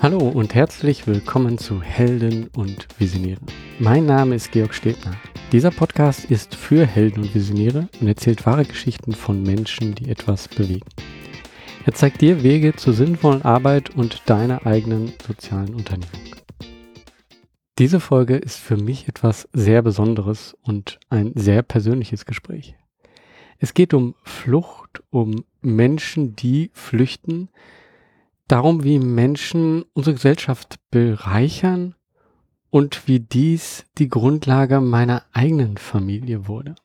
Hallo und herzlich willkommen zu Helden und Visionären. Mein Name ist Georg Stebner. Dieser Podcast ist für Helden und Visionäre und erzählt wahre Geschichten von Menschen, die etwas bewegen. Er zeigt dir Wege zur sinnvollen Arbeit und deiner eigenen sozialen Unternehmung. Diese Folge ist für mich etwas sehr Besonderes und ein sehr persönliches Gespräch. Es geht um Flucht, um Menschen, die flüchten, darum, wie Menschen unsere Gesellschaft bereichern und wie dies die Grundlage meiner eigenen Familie wurde.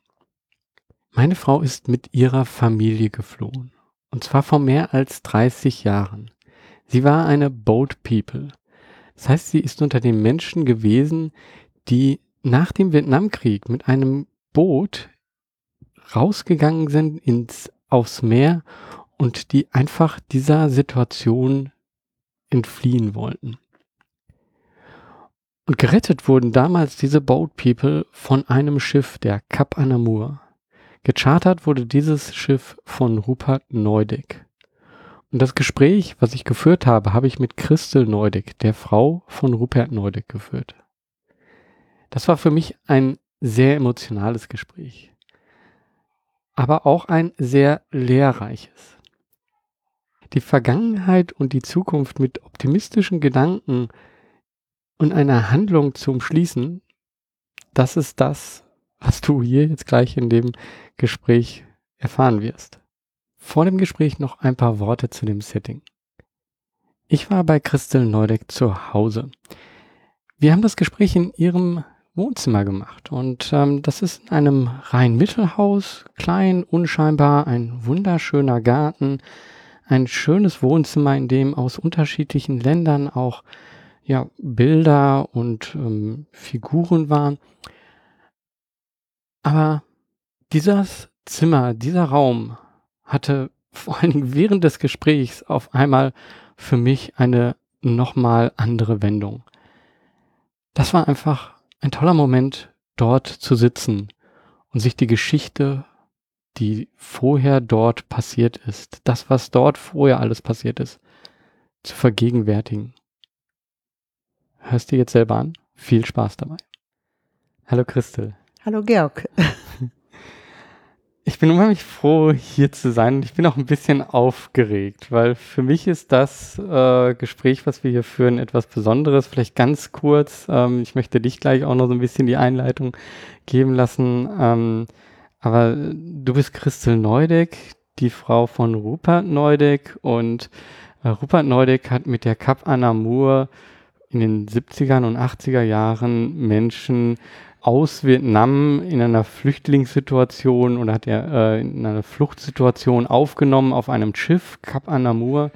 Meine Frau ist mit ihrer Familie geflohen. Und zwar vor mehr als 30 Jahren. Sie war eine Boat People. Das heißt, sie ist unter den Menschen gewesen, die nach dem Vietnamkrieg mit einem Boot rausgegangen sind ins, aufs Meer und die einfach dieser Situation entfliehen wollten. Und gerettet wurden damals diese Boat People von einem Schiff, der Cap Anamur. Gechartert wurde dieses Schiff von Rupert Neudeck. Und das Gespräch, was ich geführt habe, habe ich mit Christel Neudeck, der Frau von Rupert Neudeck, geführt. Das war für mich ein sehr emotionales Gespräch, aber auch ein sehr lehrreiches die Vergangenheit und die Zukunft mit optimistischen Gedanken und einer Handlung zu umschließen, das ist das, was du hier jetzt gleich in dem Gespräch erfahren wirst. Vor dem Gespräch noch ein paar Worte zu dem Setting. Ich war bei Christel Neudeck zu Hause. Wir haben das Gespräch in ihrem Wohnzimmer gemacht und ähm, das ist in einem rein Mittelhaus, klein, unscheinbar, ein wunderschöner Garten, ein schönes Wohnzimmer, in dem aus unterschiedlichen Ländern auch ja, Bilder und ähm, Figuren waren. Aber dieses Zimmer, dieser Raum hatte vor allen Dingen während des Gesprächs auf einmal für mich eine nochmal andere Wendung. Das war einfach ein toller Moment, dort zu sitzen und sich die Geschichte die vorher dort passiert ist, das, was dort vorher alles passiert ist, zu vergegenwärtigen. Hörst du jetzt selber an? Viel Spaß dabei. Hallo Christel. Hallo Georg. Ich bin unheimlich froh, hier zu sein ich bin auch ein bisschen aufgeregt, weil für mich ist das äh, Gespräch, was wir hier führen, etwas Besonderes. Vielleicht ganz kurz, ähm, ich möchte dich gleich auch noch so ein bisschen die Einleitung geben lassen. Ähm, aber du bist Christel Neudeck, die Frau von Rupert Neudeck und äh, Rupert Neudeck hat mit der Cap Anamur in den 70er und 80er Jahren Menschen aus Vietnam in einer Flüchtlingssituation oder hat er äh, in einer Fluchtsituation aufgenommen auf einem Schiff, Cap Anamur,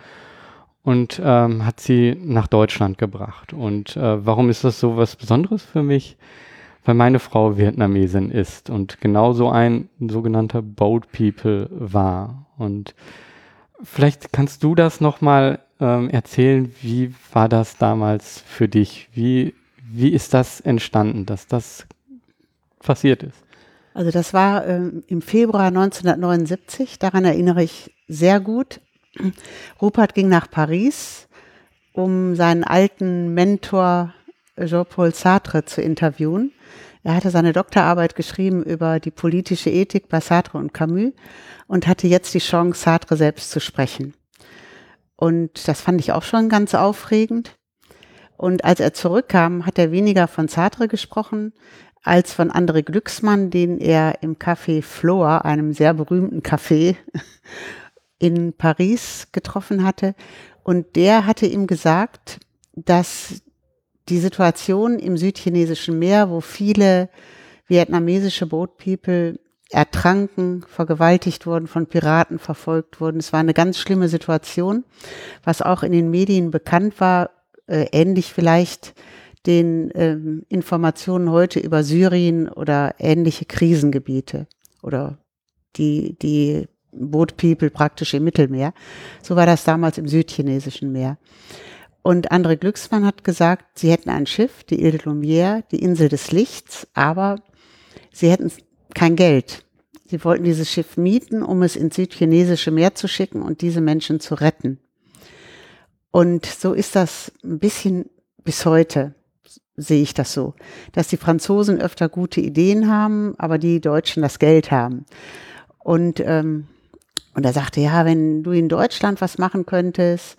und ähm, hat sie nach Deutschland gebracht. Und äh, warum ist das so was Besonderes für mich? weil meine Frau Vietnamesin ist und genauso ein sogenannter Boat People war. Und vielleicht kannst du das nochmal ähm, erzählen, wie war das damals für dich? Wie, wie ist das entstanden, dass das passiert ist? Also das war ähm, im Februar 1979, daran erinnere ich sehr gut. Rupert ging nach Paris, um seinen alten Mentor Jean-Paul Sartre zu interviewen. Er hatte seine Doktorarbeit geschrieben über die politische Ethik bei Sartre und Camus und hatte jetzt die Chance, Sartre selbst zu sprechen. Und das fand ich auch schon ganz aufregend. Und als er zurückkam, hat er weniger von Sartre gesprochen als von André Glücksmann, den er im Café Floa, einem sehr berühmten Café in Paris getroffen hatte. Und der hatte ihm gesagt, dass die Situation im südchinesischen Meer, wo viele vietnamesische Boat People ertranken, vergewaltigt wurden, von Piraten verfolgt wurden. Es war eine ganz schlimme Situation, was auch in den Medien bekannt war, äh, ähnlich vielleicht den ähm, Informationen heute über Syrien oder ähnliche Krisengebiete oder die, die Boat People praktisch im Mittelmeer. So war das damals im südchinesischen Meer. Und André Glücksmann hat gesagt, sie hätten ein Schiff, die Ile de Lumière, die Insel des Lichts, aber sie hätten kein Geld. Sie wollten dieses Schiff mieten, um es ins südchinesische Meer zu schicken und diese Menschen zu retten. Und so ist das ein bisschen bis heute, sehe ich das so, dass die Franzosen öfter gute Ideen haben, aber die Deutschen das Geld haben. Und, ähm, und er sagte, ja, wenn du in Deutschland was machen könntest,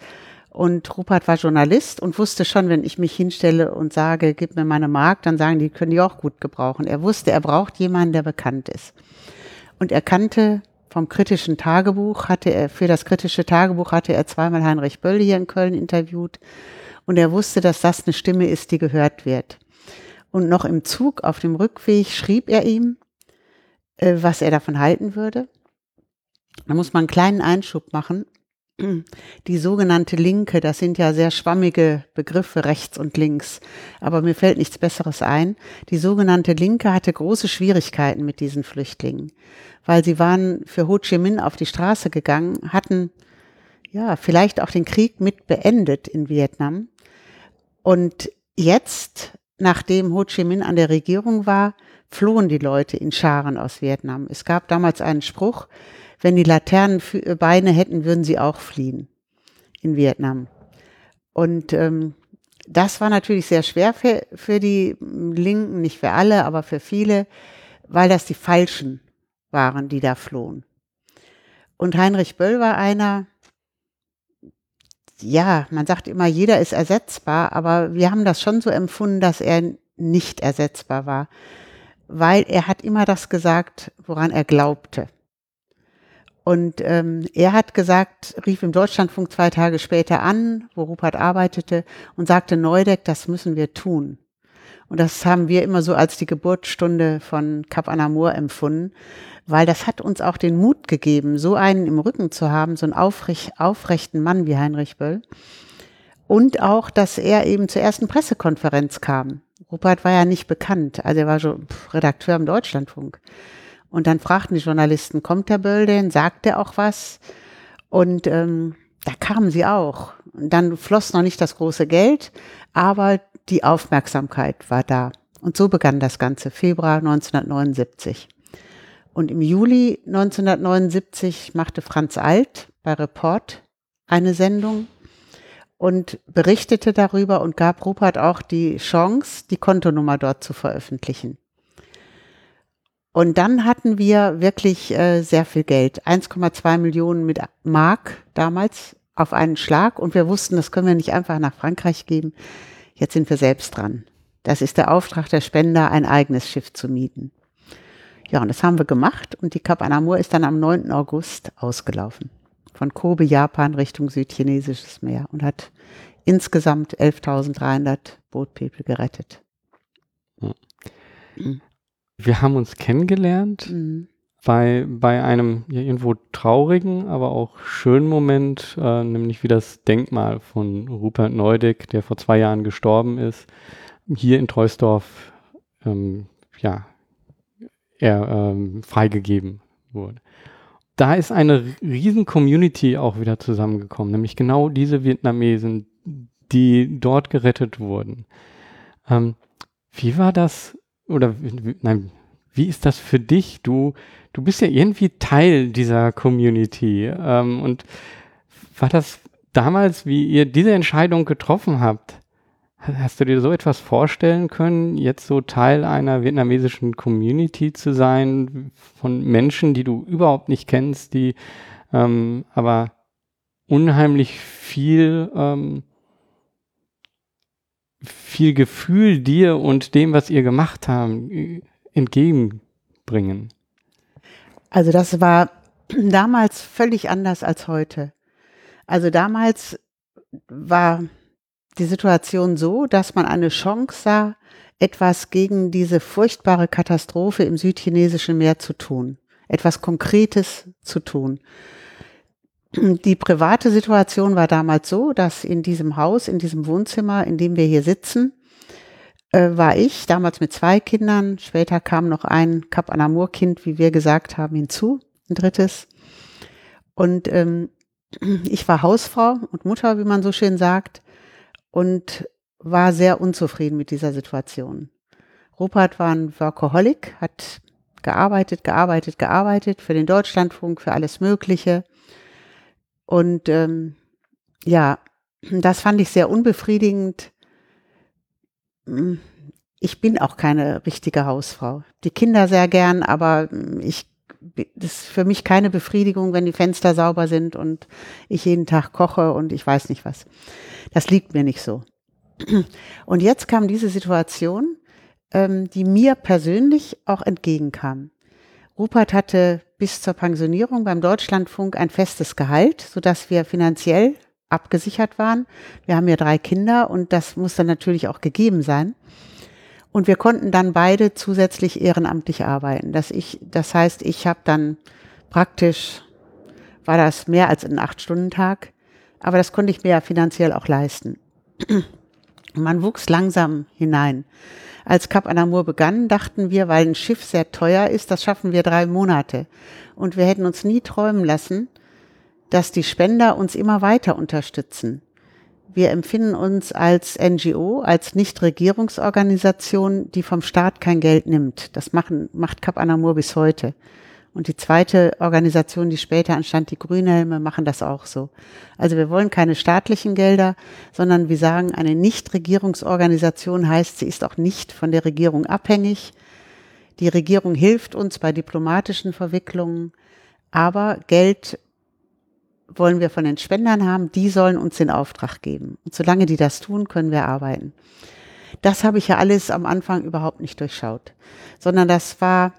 und Rupert war Journalist und wusste schon, wenn ich mich hinstelle und sage, gib mir meine Mark, dann sagen die, können die auch gut gebrauchen. Er wusste, er braucht jemanden, der bekannt ist. Und er kannte vom kritischen Tagebuch, hatte er, für das kritische Tagebuch hatte er zweimal Heinrich Böll hier in Köln interviewt. Und er wusste, dass das eine Stimme ist, die gehört wird. Und noch im Zug auf dem Rückweg schrieb er ihm, äh, was er davon halten würde. Da muss man einen kleinen Einschub machen. Die sogenannte Linke, das sind ja sehr schwammige Begriffe rechts und links, aber mir fällt nichts Besseres ein. Die sogenannte Linke hatte große Schwierigkeiten mit diesen Flüchtlingen, weil sie waren für Ho Chi Minh auf die Straße gegangen, hatten ja vielleicht auch den Krieg mit beendet in Vietnam. Und jetzt, nachdem Ho Chi Minh an der Regierung war, flohen die Leute in Scharen aus Vietnam. Es gab damals einen Spruch, wenn die Laternenbeine hätten, würden sie auch fliehen in Vietnam. Und ähm, das war natürlich sehr schwer für, für die Linken, nicht für alle, aber für viele, weil das die Falschen waren, die da flohen. Und Heinrich Böll war einer, ja, man sagt immer, jeder ist ersetzbar, aber wir haben das schon so empfunden, dass er nicht ersetzbar war, weil er hat immer das gesagt, woran er glaubte. Und ähm, er hat gesagt, rief im Deutschlandfunk zwei Tage später an, wo Rupert arbeitete, und sagte, Neudeck, das müssen wir tun. Und das haben wir immer so als die Geburtsstunde von Cap Anamur empfunden, weil das hat uns auch den Mut gegeben, so einen im Rücken zu haben, so einen aufrecht, aufrechten Mann wie Heinrich Böll. Und auch, dass er eben zur ersten Pressekonferenz kam. Rupert war ja nicht bekannt, also er war schon Redakteur im Deutschlandfunk. Und dann fragten die Journalisten, kommt der Böll denn? Sagt er auch was? Und ähm, da kamen sie auch. Und dann floss noch nicht das große Geld, aber die Aufmerksamkeit war da. Und so begann das Ganze, Februar 1979. Und im Juli 1979 machte Franz Alt bei Report eine Sendung und berichtete darüber und gab Rupert auch die Chance, die Kontonummer dort zu veröffentlichen. Und dann hatten wir wirklich äh, sehr viel Geld, 1,2 Millionen mit Mark damals auf einen Schlag. Und wir wussten, das können wir nicht einfach nach Frankreich geben. Jetzt sind wir selbst dran. Das ist der Auftrag der Spender, ein eigenes Schiff zu mieten. Ja, und das haben wir gemacht und die Cap Anamur ist dann am 9. August ausgelaufen. Von Kobe, Japan Richtung südchinesisches Meer und hat insgesamt 11.300 Bootpeople gerettet. Mhm. Wir haben uns kennengelernt mhm. Bei, bei einem ja, irgendwo traurigen, aber auch schönen Moment, äh, nämlich wie das Denkmal von Rupert Neudeck, der vor zwei Jahren gestorben ist, hier in Treusdorf ähm, ja, er, ähm, freigegeben wurde. Da ist eine riesen Community auch wieder zusammengekommen, nämlich genau diese Vietnamesen, die dort gerettet wurden. Ähm, wie war das oder nein, wie ist das für dich? Du, du bist ja irgendwie Teil dieser Community. Ähm, und war das damals, wie ihr diese Entscheidung getroffen habt? Hast du dir so etwas vorstellen können, jetzt so Teil einer vietnamesischen Community zu sein, von Menschen, die du überhaupt nicht kennst, die ähm, aber unheimlich viel ähm, viel Gefühl dir und dem, was ihr gemacht haben, entgegenbringen? Also das war damals völlig anders als heute. Also damals war die Situation so, dass man eine Chance sah, etwas gegen diese furchtbare Katastrophe im südchinesischen Meer zu tun, etwas Konkretes zu tun. Die private Situation war damals so, dass in diesem Haus, in diesem Wohnzimmer, in dem wir hier sitzen, äh, war ich damals mit zwei Kindern. Später kam noch ein Kap Anamur Kind, wie wir gesagt haben, hinzu, ein drittes. Und ähm, ich war Hausfrau und Mutter, wie man so schön sagt, und war sehr unzufrieden mit dieser Situation. Rupert war ein Workaholic, hat gearbeitet, gearbeitet, gearbeitet für den Deutschlandfunk, für alles Mögliche. Und ähm, ja, das fand ich sehr unbefriedigend. Ich bin auch keine richtige Hausfrau. Die Kinder sehr gern, aber ich das ist für mich keine Befriedigung, wenn die Fenster sauber sind und ich jeden Tag koche und ich weiß nicht was. Das liegt mir nicht so. Und jetzt kam diese Situation, ähm, die mir persönlich auch entgegenkam. Rupert hatte bis zur Pensionierung beim Deutschlandfunk ein festes Gehalt, sodass wir finanziell abgesichert waren. Wir haben ja drei Kinder und das muss dann natürlich auch gegeben sein. Und wir konnten dann beide zusätzlich ehrenamtlich arbeiten. Das, ich, das heißt, ich habe dann praktisch, war das mehr als ein Acht-Stunden-Tag, aber das konnte ich mir ja finanziell auch leisten. Man wuchs langsam hinein. Als Cap Anamur begann, dachten wir, weil ein Schiff sehr teuer ist, das schaffen wir drei Monate. Und wir hätten uns nie träumen lassen, dass die Spender uns immer weiter unterstützen. Wir empfinden uns als NGO, als Nichtregierungsorganisation, die vom Staat kein Geld nimmt. Das machen, macht Cap Anamur bis heute. Und die zweite Organisation, die später anstand, die Grünhelme, machen das auch so. Also wir wollen keine staatlichen Gelder, sondern wir sagen, eine Nichtregierungsorganisation heißt, sie ist auch nicht von der Regierung abhängig. Die Regierung hilft uns bei diplomatischen Verwicklungen, aber Geld wollen wir von den Spendern haben, die sollen uns den Auftrag geben. Und solange die das tun, können wir arbeiten. Das habe ich ja alles am Anfang überhaupt nicht durchschaut, sondern das war,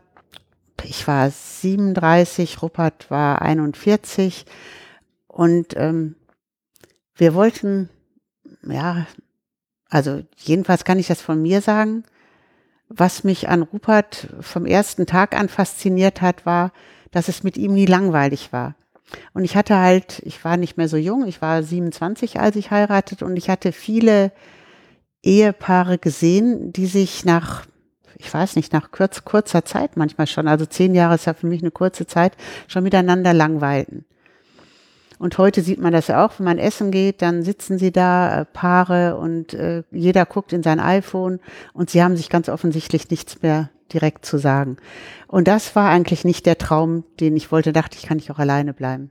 ich war 37, Rupert war 41 und ähm, wir wollten, ja, also jedenfalls kann ich das von mir sagen, was mich an Rupert vom ersten Tag an fasziniert hat, war, dass es mit ihm nie langweilig war. Und ich hatte halt, ich war nicht mehr so jung, ich war 27, als ich heiratete und ich hatte viele Ehepaare gesehen, die sich nach, ich weiß nicht, nach kurz, kurzer Zeit manchmal schon, also zehn Jahre ist ja für mich eine kurze Zeit, schon miteinander langweilten. Und heute sieht man das ja auch, wenn man essen geht, dann sitzen sie da, äh, Paare, und äh, jeder guckt in sein iPhone und sie haben sich ganz offensichtlich nichts mehr direkt zu sagen. Und das war eigentlich nicht der Traum, den ich wollte, dachte ich, kann ich auch alleine bleiben.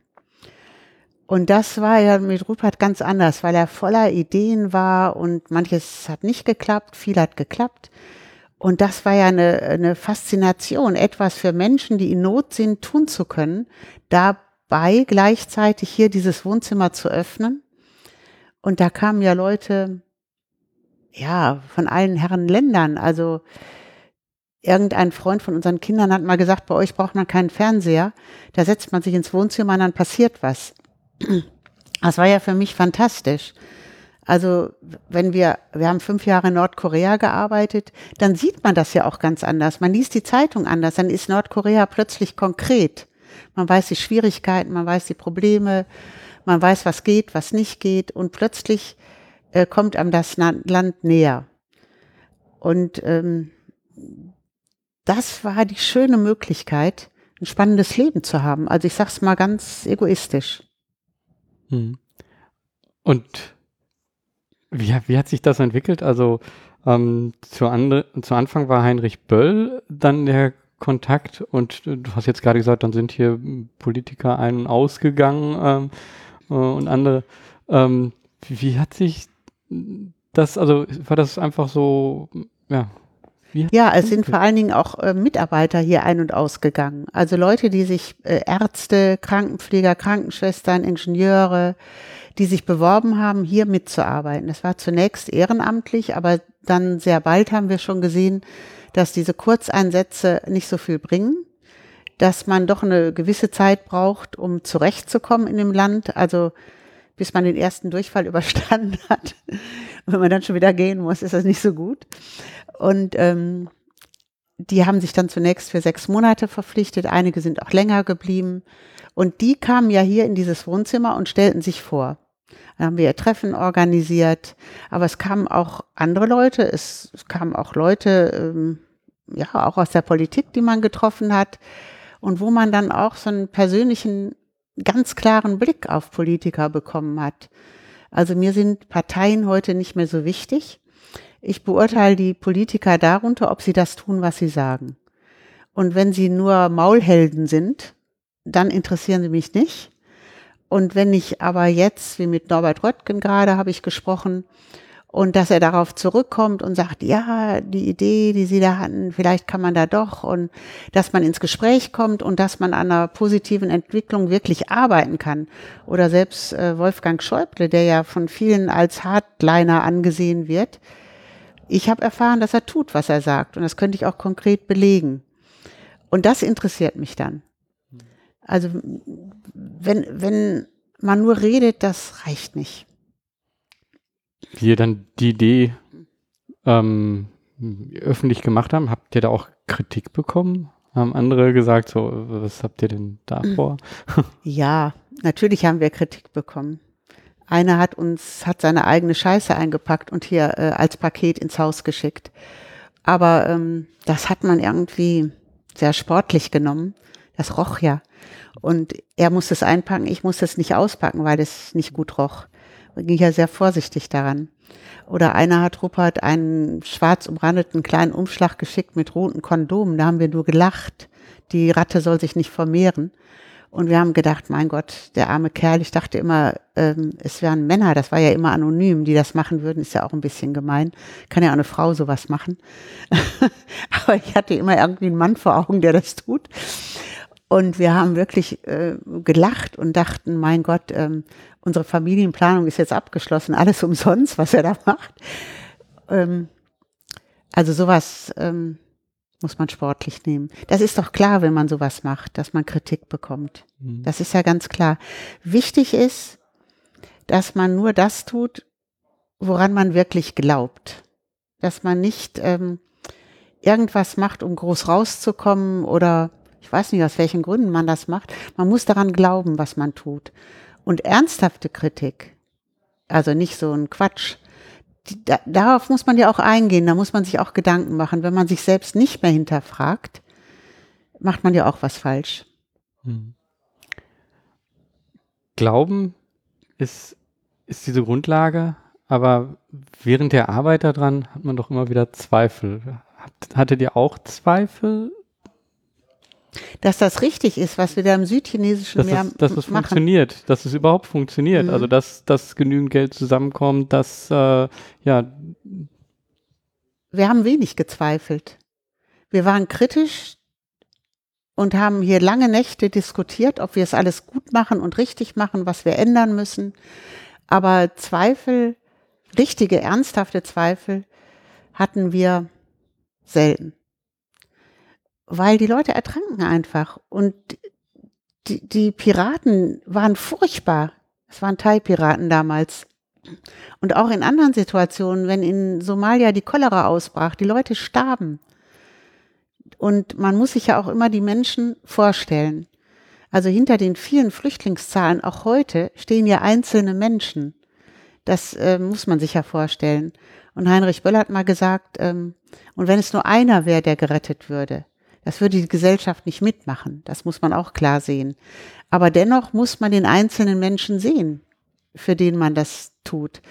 Und das war ja mit Rupert ganz anders, weil er voller Ideen war und manches hat nicht geklappt, viel hat geklappt. Und das war ja eine, eine Faszination, etwas für Menschen, die in Not sind, tun zu können, dabei gleichzeitig hier dieses Wohnzimmer zu öffnen. Und da kamen ja Leute, ja, von allen Herren Ländern, also irgendein Freund von unseren Kindern hat mal gesagt, bei euch braucht man keinen Fernseher. Da setzt man sich ins Wohnzimmer und dann passiert was. Das war ja für mich fantastisch. Also wenn wir, wir haben fünf Jahre in Nordkorea gearbeitet, dann sieht man das ja auch ganz anders. Man liest die Zeitung anders, dann ist Nordkorea plötzlich konkret. Man weiß die Schwierigkeiten, man weiß die Probleme, man weiß, was geht, was nicht geht und plötzlich äh, kommt einem das Land näher. Und ähm, das war die schöne Möglichkeit, ein spannendes Leben zu haben. Also ich sag's mal ganz egoistisch. Hm. Und wie, wie hat sich das entwickelt? Also ähm, zu, andre, zu Anfang war Heinrich Böll dann der Kontakt und du hast jetzt gerade gesagt, dann sind hier Politiker ein- und ausgegangen ähm, äh, und andere. Ähm, wie, wie hat sich das, also war das einfach so, ja, ja, es sind vor allen Dingen auch äh, Mitarbeiter hier ein- und ausgegangen. Also Leute, die sich, äh, Ärzte, Krankenpfleger, Krankenschwestern, Ingenieure, die sich beworben haben, hier mitzuarbeiten. Das war zunächst ehrenamtlich, aber dann sehr bald haben wir schon gesehen, dass diese Kurzeinsätze nicht so viel bringen, dass man doch eine gewisse Zeit braucht, um zurechtzukommen in dem Land. Also bis man den ersten Durchfall überstanden hat. Und wenn man dann schon wieder gehen muss, ist das nicht so gut. Und ähm, die haben sich dann zunächst für sechs Monate verpflichtet. Einige sind auch länger geblieben. Und die kamen ja hier in dieses Wohnzimmer und stellten sich vor. Dann haben wir ihr Treffen organisiert. Aber es kamen auch andere Leute. Es, kamen auch Leute, ähm, ja, auch aus der Politik, die man getroffen hat. Und wo man dann auch so einen persönlichen, ganz klaren Blick auf Politiker bekommen hat. Also mir sind Parteien heute nicht mehr so wichtig. Ich beurteile die Politiker darunter, ob sie das tun, was sie sagen. Und wenn sie nur Maulhelden sind, dann interessieren sie mich nicht. Und wenn ich aber jetzt, wie mit Norbert Röttgen gerade, habe ich gesprochen, und dass er darauf zurückkommt und sagt, ja, die Idee, die Sie da hatten, vielleicht kann man da doch und dass man ins Gespräch kommt und dass man an einer positiven Entwicklung wirklich arbeiten kann. Oder selbst äh, Wolfgang Schäuble, der ja von vielen als Hardliner angesehen wird. Ich habe erfahren, dass er tut, was er sagt und das könnte ich auch konkret belegen. Und das interessiert mich dann. Also wenn, wenn man nur redet, das reicht nicht wie ihr dann die Idee ähm, öffentlich gemacht haben, habt ihr da auch Kritik bekommen? Haben andere gesagt, so, was habt ihr denn da vor? Ja, natürlich haben wir Kritik bekommen. Einer hat uns, hat seine eigene Scheiße eingepackt und hier äh, als Paket ins Haus geschickt. Aber ähm, das hat man irgendwie sehr sportlich genommen. Das roch ja. Und er musste es einpacken, ich musste es nicht auspacken, weil es nicht gut roch ging ja sehr vorsichtig daran. Oder einer hat Rupert einen schwarz umrandeten kleinen Umschlag geschickt mit roten Kondomen. Da haben wir nur gelacht. Die Ratte soll sich nicht vermehren. Und wir haben gedacht, mein Gott, der arme Kerl, ich dachte immer, ähm, es wären Männer, das war ja immer anonym, die das machen würden, ist ja auch ein bisschen gemein. Kann ja auch eine Frau sowas machen. Aber ich hatte immer irgendwie einen Mann vor Augen, der das tut. Und wir haben wirklich äh, gelacht und dachten, mein Gott, ähm, unsere Familienplanung ist jetzt abgeschlossen, alles umsonst, was er da macht. Ähm, also sowas ähm, muss man sportlich nehmen. Das ist doch klar, wenn man sowas macht, dass man Kritik bekommt. Mhm. Das ist ja ganz klar. Wichtig ist, dass man nur das tut, woran man wirklich glaubt. Dass man nicht ähm, irgendwas macht, um groß rauszukommen oder ich weiß nicht, aus welchen Gründen man das macht. Man muss daran glauben, was man tut. Und ernsthafte Kritik, also nicht so ein Quatsch, da, darauf muss man ja auch eingehen, da muss man sich auch Gedanken machen. Wenn man sich selbst nicht mehr hinterfragt, macht man ja auch was falsch. Hm. Glauben ist, ist diese Grundlage, aber während der Arbeit daran hat man doch immer wieder Zweifel. Hattet ihr auch Zweifel dass das richtig ist, was wir da im südchinesischen dass Meer es, dass es machen. funktioniert, dass es überhaupt funktioniert. Mhm. Also dass, dass genügend Geld zusammenkommt, dass äh, ja. Wir haben wenig gezweifelt. Wir waren kritisch und haben hier lange Nächte diskutiert, ob wir es alles gut machen und richtig machen, was wir ändern müssen. Aber Zweifel, richtige, ernsthafte Zweifel hatten wir selten weil die Leute ertranken einfach. Und die, die Piraten waren furchtbar. Es waren Thai-Piraten damals. Und auch in anderen Situationen, wenn in Somalia die Cholera ausbrach, die Leute starben. Und man muss sich ja auch immer die Menschen vorstellen. Also hinter den vielen Flüchtlingszahlen auch heute stehen ja einzelne Menschen. Das äh, muss man sich ja vorstellen. Und Heinrich Böll hat mal gesagt, ähm, und wenn es nur einer wäre, der gerettet würde, das würde die Gesellschaft nicht mitmachen. Das muss man auch klar sehen. Aber dennoch muss man den einzelnen Menschen sehen, für den man das tut.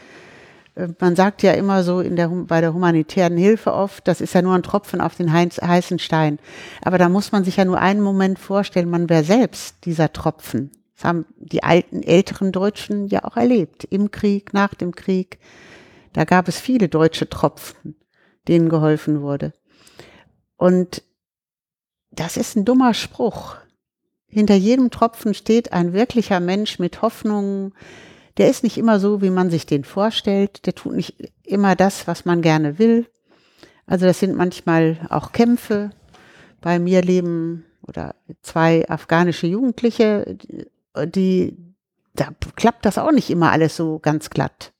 Äh, man sagt ja immer so der, bei der humanitären Hilfe oft, das ist ja nur ein Tropfen auf den heißen Stein. Aber da muss man sich ja nur einen Moment vorstellen, man wäre selbst dieser Tropfen. Das haben die alten, älteren Deutschen ja auch erlebt. Im Krieg, nach dem Krieg. Da gab es viele deutsche Tropfen, denen geholfen wurde. Und das ist ein dummer Spruch. Hinter jedem Tropfen steht ein wirklicher Mensch mit Hoffnungen. Der ist nicht immer so, wie man sich den vorstellt. Der tut nicht immer das, was man gerne will. Also das sind manchmal auch Kämpfe. Bei mir leben oder zwei afghanische Jugendliche, die, da klappt das auch nicht immer alles so ganz glatt.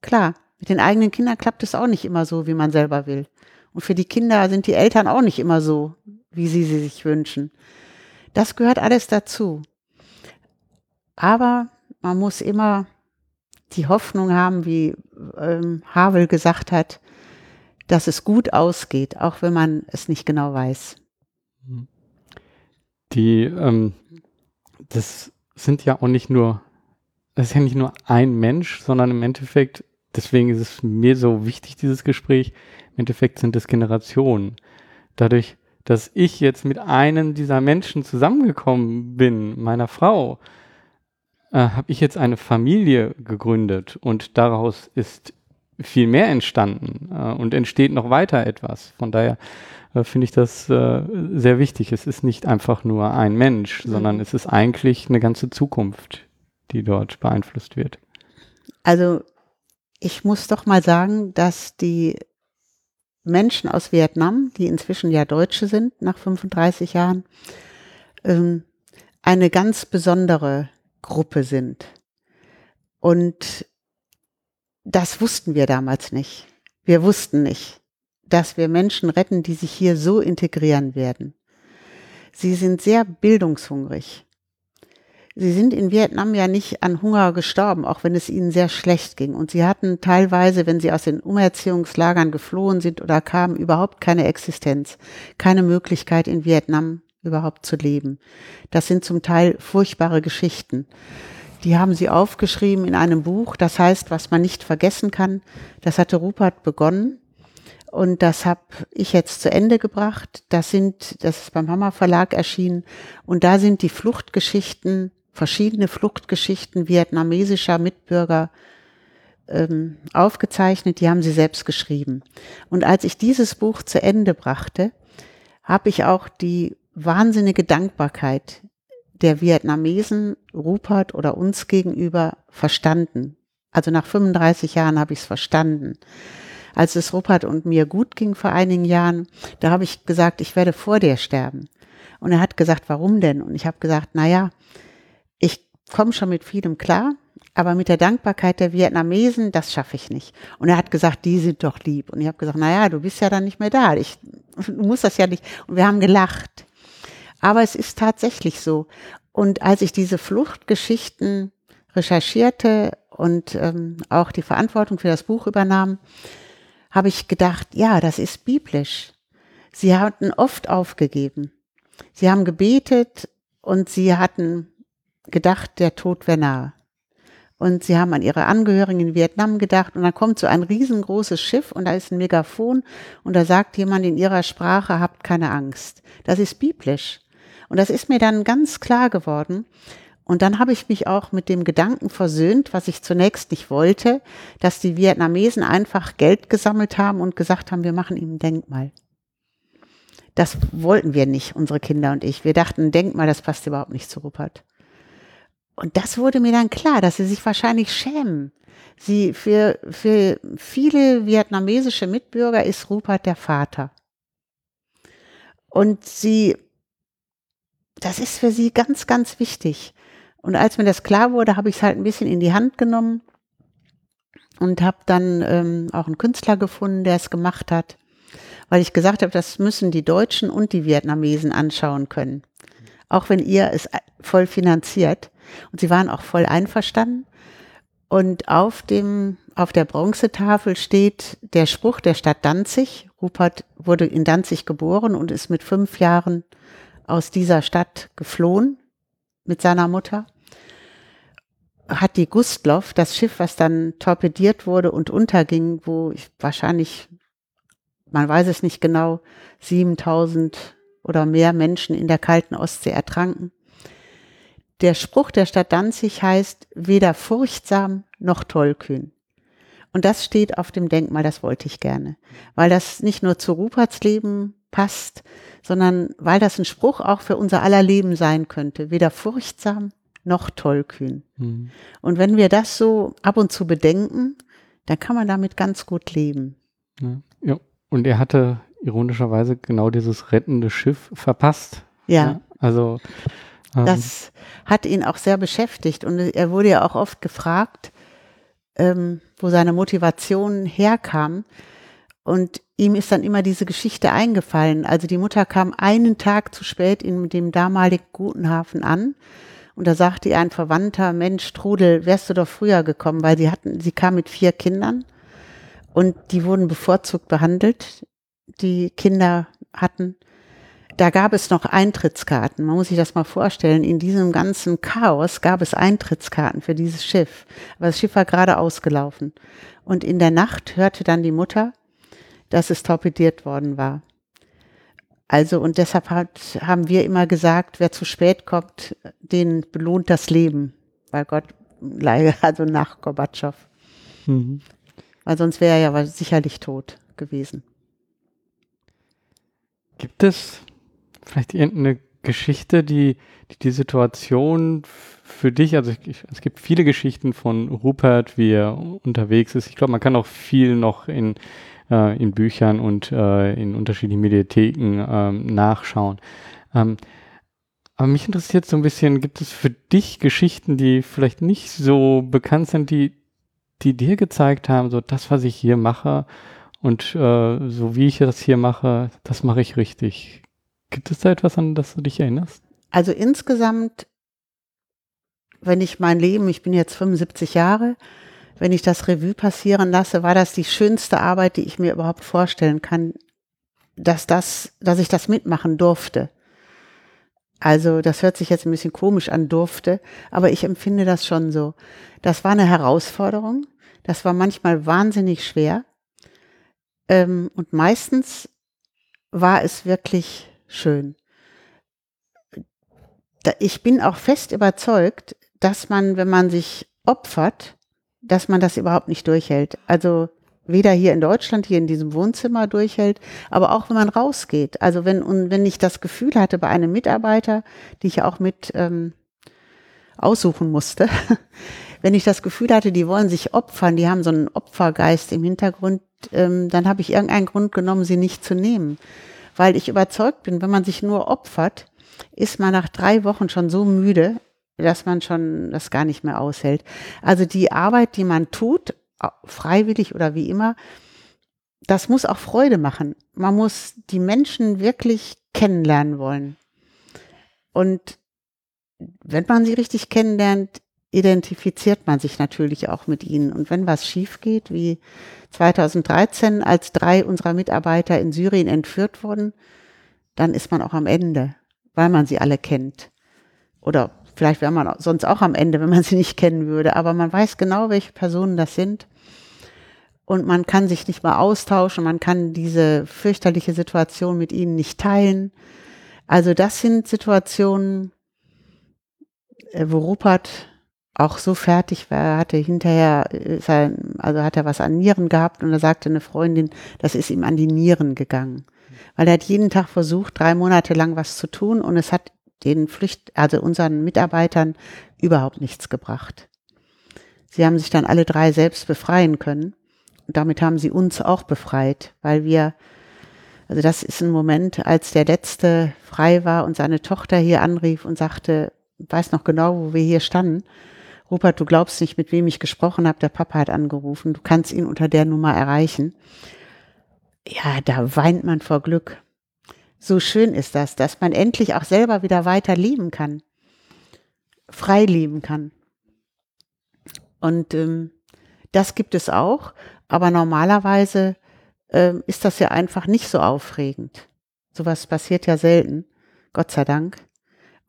Klar, mit den eigenen Kindern klappt es auch nicht immer so, wie man selber will. Und für die Kinder sind die Eltern auch nicht immer so, wie sie sie sich wünschen. Das gehört alles dazu. Aber man muss immer die Hoffnung haben, wie ähm, Havel gesagt hat, dass es gut ausgeht, auch wenn man es nicht genau weiß. Die, ähm, das sind ja auch nicht nur, das ist ja nicht nur ein Mensch, sondern im Endeffekt, deswegen ist es mir so wichtig, dieses Gespräch, Endeffekt sind es Generationen. Dadurch dass ich jetzt mit einem dieser Menschen zusammengekommen bin, meiner Frau, äh, habe ich jetzt eine Familie gegründet und daraus ist viel mehr entstanden äh, und entsteht noch weiter etwas. Von daher äh, finde ich das äh, sehr wichtig. Es ist nicht einfach nur ein Mensch, mhm. sondern es ist eigentlich eine ganze Zukunft, die dort beeinflusst wird. Also ich muss doch mal sagen, dass die Menschen aus Vietnam, die inzwischen ja Deutsche sind, nach 35 Jahren, ähm, eine ganz besondere Gruppe sind. Und das wussten wir damals nicht. Wir wussten nicht, dass wir Menschen retten, die sich hier so integrieren werden. Sie sind sehr bildungshungrig. Sie sind in Vietnam ja nicht an Hunger gestorben, auch wenn es ihnen sehr schlecht ging. Und sie hatten teilweise, wenn sie aus den Umerziehungslagern geflohen sind oder kamen, überhaupt keine Existenz, keine Möglichkeit in Vietnam überhaupt zu leben. Das sind zum Teil furchtbare Geschichten. Die haben sie aufgeschrieben in einem Buch, das heißt, was man nicht vergessen kann. Das hatte Rupert begonnen und das habe ich jetzt zu Ende gebracht. Das sind, das ist beim Hammer Verlag erschienen und da sind die Fluchtgeschichten, verschiedene Fluchtgeschichten vietnamesischer Mitbürger ähm, aufgezeichnet. Die haben sie selbst geschrieben. Und als ich dieses Buch zu Ende brachte, habe ich auch die wahnsinnige Dankbarkeit der Vietnamesen Rupert oder uns gegenüber verstanden. Also nach 35 Jahren habe ich es verstanden. Als es Rupert und mir gut ging vor einigen Jahren, da habe ich gesagt, ich werde vor dir sterben. Und er hat gesagt, warum denn? Und ich habe gesagt, na ja, ich komme schon mit vielem klar, aber mit der Dankbarkeit der Vietnamesen, das schaffe ich nicht. Und er hat gesagt, die sind doch lieb. Und ich habe gesagt, na ja, du bist ja dann nicht mehr da. Ich, du musst das ja nicht. Und wir haben gelacht. Aber es ist tatsächlich so. Und als ich diese Fluchtgeschichten recherchierte und ähm, auch die Verantwortung für das Buch übernahm, habe ich gedacht, ja, das ist biblisch. Sie hatten oft aufgegeben. Sie haben gebetet und sie hatten gedacht, der Tod wäre nahe. Und sie haben an ihre Angehörigen in Vietnam gedacht und dann kommt so ein riesengroßes Schiff und da ist ein Megafon und da sagt jemand in ihrer Sprache, habt keine Angst. Das ist biblisch. Und das ist mir dann ganz klar geworden. Und dann habe ich mich auch mit dem Gedanken versöhnt, was ich zunächst nicht wollte, dass die Vietnamesen einfach Geld gesammelt haben und gesagt haben, wir machen ihm ein Denkmal. Das wollten wir nicht, unsere Kinder und ich. Wir dachten, ein Denkmal, das passt überhaupt nicht zu Rupert. Und das wurde mir dann klar, dass sie sich wahrscheinlich schämen. Sie, für, für viele vietnamesische Mitbürger ist Rupert der Vater. Und sie das ist für sie ganz, ganz wichtig. Und als mir das klar wurde, habe ich es halt ein bisschen in die Hand genommen und habe dann ähm, auch einen Künstler gefunden, der es gemacht hat, weil ich gesagt habe, das müssen die Deutschen und die Vietnamesen anschauen können, auch wenn ihr es voll finanziert. Und sie waren auch voll einverstanden. Und auf dem, auf der Bronzetafel steht der Spruch der Stadt Danzig. Rupert wurde in Danzig geboren und ist mit fünf Jahren aus dieser Stadt geflohen mit seiner Mutter, hat die Gustloff, das Schiff, was dann torpediert wurde und unterging, wo ich wahrscheinlich, man weiß es nicht genau, 7000 oder mehr Menschen in der kalten Ostsee ertranken. Der Spruch der Stadt Danzig heißt weder furchtsam noch tollkühn. Und das steht auf dem Denkmal, das wollte ich gerne, weil das nicht nur zu Ruperts Leben passt, sondern weil das ein Spruch auch für unser aller Leben sein könnte, weder furchtsam noch tollkühn. Mhm. Und wenn wir das so ab und zu bedenken, dann kann man damit ganz gut leben. Ja, ja. und er hatte ironischerweise genau dieses rettende Schiff verpasst. Ja. ja also das hat ihn auch sehr beschäftigt und er wurde ja auch oft gefragt, ähm, wo seine Motivation herkam. Und ihm ist dann immer diese Geschichte eingefallen. Also die Mutter kam einen Tag zu spät in dem damaligen Gutenhafen an. Und da sagte ihr ein Verwandter, Mensch, Trudel, wärst du doch früher gekommen, weil sie hatten, sie kam mit vier Kindern und die wurden bevorzugt behandelt. Die Kinder hatten, da gab es noch Eintrittskarten. Man muss sich das mal vorstellen. In diesem ganzen Chaos gab es Eintrittskarten für dieses Schiff. Aber das Schiff war gerade ausgelaufen. Und in der Nacht hörte dann die Mutter, dass es torpediert worden war. Also und deshalb hat, haben wir immer gesagt, wer zu spät kommt, den belohnt das Leben. Weil Gott, also nach Gorbatschow. Mhm. Weil sonst wäre er ja sicherlich tot gewesen. Gibt es vielleicht irgendeine Geschichte, die die, die Situation für dich, also ich, es gibt viele Geschichten von Rupert, wie er unterwegs ist. Ich glaube, man kann auch viel noch in, äh, in Büchern und äh, in unterschiedlichen Mediatheken ähm, nachschauen. Ähm, aber mich interessiert so ein bisschen, gibt es für dich Geschichten, die vielleicht nicht so bekannt sind, die, die dir gezeigt haben, so das, was ich hier mache und äh, so wie ich das hier mache, das mache ich richtig. Gibt es da etwas, an das du dich erinnerst? Also insgesamt, wenn ich mein Leben, ich bin jetzt 75 Jahre, wenn ich das Revue passieren lasse, war das die schönste Arbeit, die ich mir überhaupt vorstellen kann, dass das, dass ich das mitmachen durfte. Also, das hört sich jetzt ein bisschen komisch an, durfte, aber ich empfinde das schon so. Das war eine Herausforderung. Das war manchmal wahnsinnig schwer. Ähm, und meistens war es wirklich schön ich bin auch fest überzeugt, dass man, wenn man sich opfert, dass man das überhaupt nicht durchhält. Also weder hier in Deutschland, hier in diesem Wohnzimmer durchhält, aber auch wenn man rausgeht. Also wenn, und wenn ich das Gefühl hatte bei einem Mitarbeiter, die ich auch mit ähm, aussuchen musste, wenn ich das Gefühl hatte, die wollen sich opfern, die haben so einen Opfergeist im Hintergrund, ähm, dann habe ich irgendeinen Grund genommen, sie nicht zu nehmen. Weil ich überzeugt bin, wenn man sich nur opfert, ist man nach drei Wochen schon so müde, dass man schon das gar nicht mehr aushält. Also die Arbeit, die man tut, freiwillig oder wie immer, das muss auch Freude machen. Man muss die Menschen wirklich kennenlernen wollen. Und wenn man sie richtig kennenlernt, identifiziert man sich natürlich auch mit ihnen. Und wenn was schief geht, wie 2013, als drei unserer Mitarbeiter in Syrien entführt wurden, dann ist man auch am Ende weil man sie alle kennt. Oder vielleicht wäre man sonst auch am Ende, wenn man sie nicht kennen würde. Aber man weiß genau, welche Personen das sind. Und man kann sich nicht mal austauschen. Man kann diese fürchterliche Situation mit ihnen nicht teilen. Also das sind Situationen, äh, wo Rupert auch so fertig war, hatte hinterher, also hat er was an Nieren gehabt und da sagte eine Freundin, das ist ihm an die Nieren gegangen weil er hat jeden Tag versucht, drei Monate lang was zu tun und es hat den Flücht, also unseren Mitarbeitern überhaupt nichts gebracht. Sie haben sich dann alle drei selbst befreien können und damit haben sie uns auch befreit, weil wir, also das ist ein Moment, als der letzte frei war und seine Tochter hier anrief und sagte, weiß noch genau, wo wir hier standen. Rupert, du glaubst nicht, mit wem ich gesprochen habe. Der Papa hat angerufen. Du kannst ihn unter der Nummer erreichen ja, da weint man vor Glück. So schön ist das, dass man endlich auch selber wieder weiter lieben kann, frei lieben kann. Und ähm, das gibt es auch, aber normalerweise ähm, ist das ja einfach nicht so aufregend. Sowas passiert ja selten, Gott sei Dank.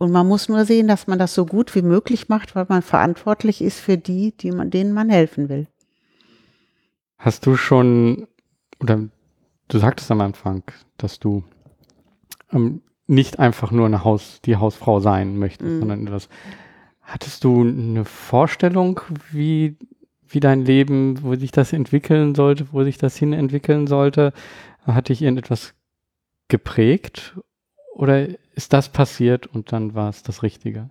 Und man muss nur sehen, dass man das so gut wie möglich macht, weil man verantwortlich ist für die, die man, denen man helfen will. Hast du schon oder Du sagtest am Anfang, dass du ähm, nicht einfach nur eine Haus, die Hausfrau sein möchtest, mhm. sondern etwas. Hattest du eine Vorstellung, wie, wie dein Leben, wo sich das entwickeln sollte, wo sich das hin entwickeln sollte? Hat dich irgendetwas geprägt? Oder ist das passiert und dann war es das Richtige?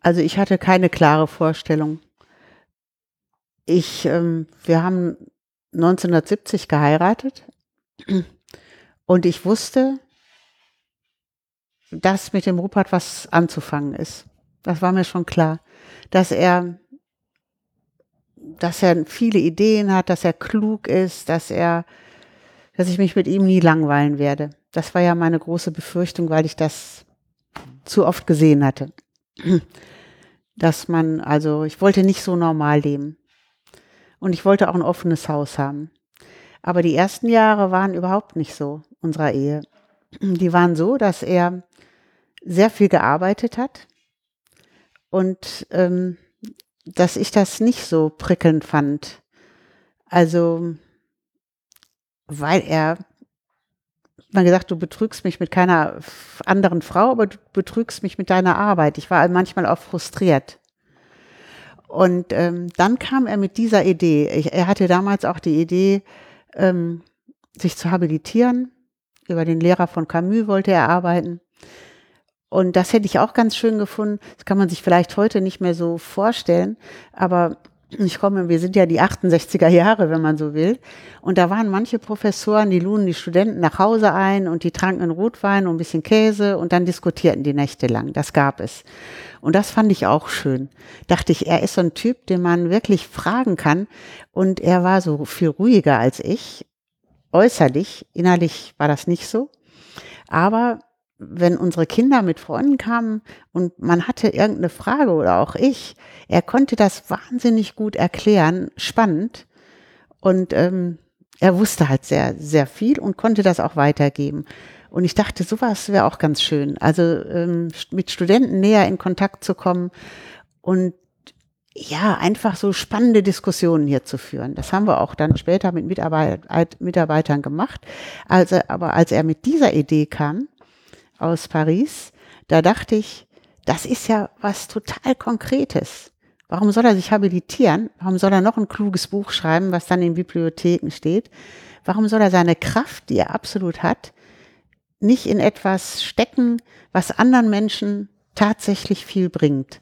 Also ich hatte keine klare Vorstellung. Ich, ähm, wir haben 1970 geheiratet und ich wusste, dass mit dem Rupert was anzufangen ist. Das war mir schon klar, dass er, dass er viele Ideen hat, dass er klug ist, dass er, dass ich mich mit ihm nie langweilen werde. Das war ja meine große Befürchtung, weil ich das zu oft gesehen hatte. Dass man, also ich wollte nicht so normal leben. Und ich wollte auch ein offenes Haus haben. Aber die ersten Jahre waren überhaupt nicht so unserer Ehe. Die waren so, dass er sehr viel gearbeitet hat und ähm, dass ich das nicht so prickelnd fand. Also, weil er mal gesagt, du betrügst mich mit keiner anderen Frau, aber du betrügst mich mit deiner Arbeit. Ich war manchmal auch frustriert. Und ähm, dann kam er mit dieser Idee. Ich, er hatte damals auch die Idee, ähm, sich zu habilitieren. Über den Lehrer von Camus wollte er arbeiten. Und das hätte ich auch ganz schön gefunden. Das kann man sich vielleicht heute nicht mehr so vorstellen. Aber ich komme, wir sind ja die 68er Jahre, wenn man so will. Und da waren manche Professoren, die luden die Studenten nach Hause ein und die tranken Rotwein und ein bisschen Käse und dann diskutierten die Nächte lang. Das gab es. Und das fand ich auch schön. Dachte ich, er ist so ein Typ, den man wirklich fragen kann. Und er war so viel ruhiger als ich. Äußerlich, innerlich war das nicht so. Aber wenn unsere Kinder mit Freunden kamen und man hatte irgendeine Frage oder auch ich, er konnte das wahnsinnig gut erklären, spannend. Und ähm, er wusste halt sehr, sehr viel und konnte das auch weitergeben. Und ich dachte, sowas wäre auch ganz schön. Also ähm, mit Studenten näher in Kontakt zu kommen und ja, einfach so spannende Diskussionen hier zu führen. Das haben wir auch dann später mit Mitarbeit Mitarbeitern gemacht. Also, aber als er mit dieser Idee kam, aus Paris, da dachte ich, das ist ja was total Konkretes. Warum soll er sich habilitieren? Warum soll er noch ein kluges Buch schreiben, was dann in Bibliotheken steht? Warum soll er seine Kraft, die er absolut hat, nicht in etwas stecken, was anderen Menschen tatsächlich viel bringt?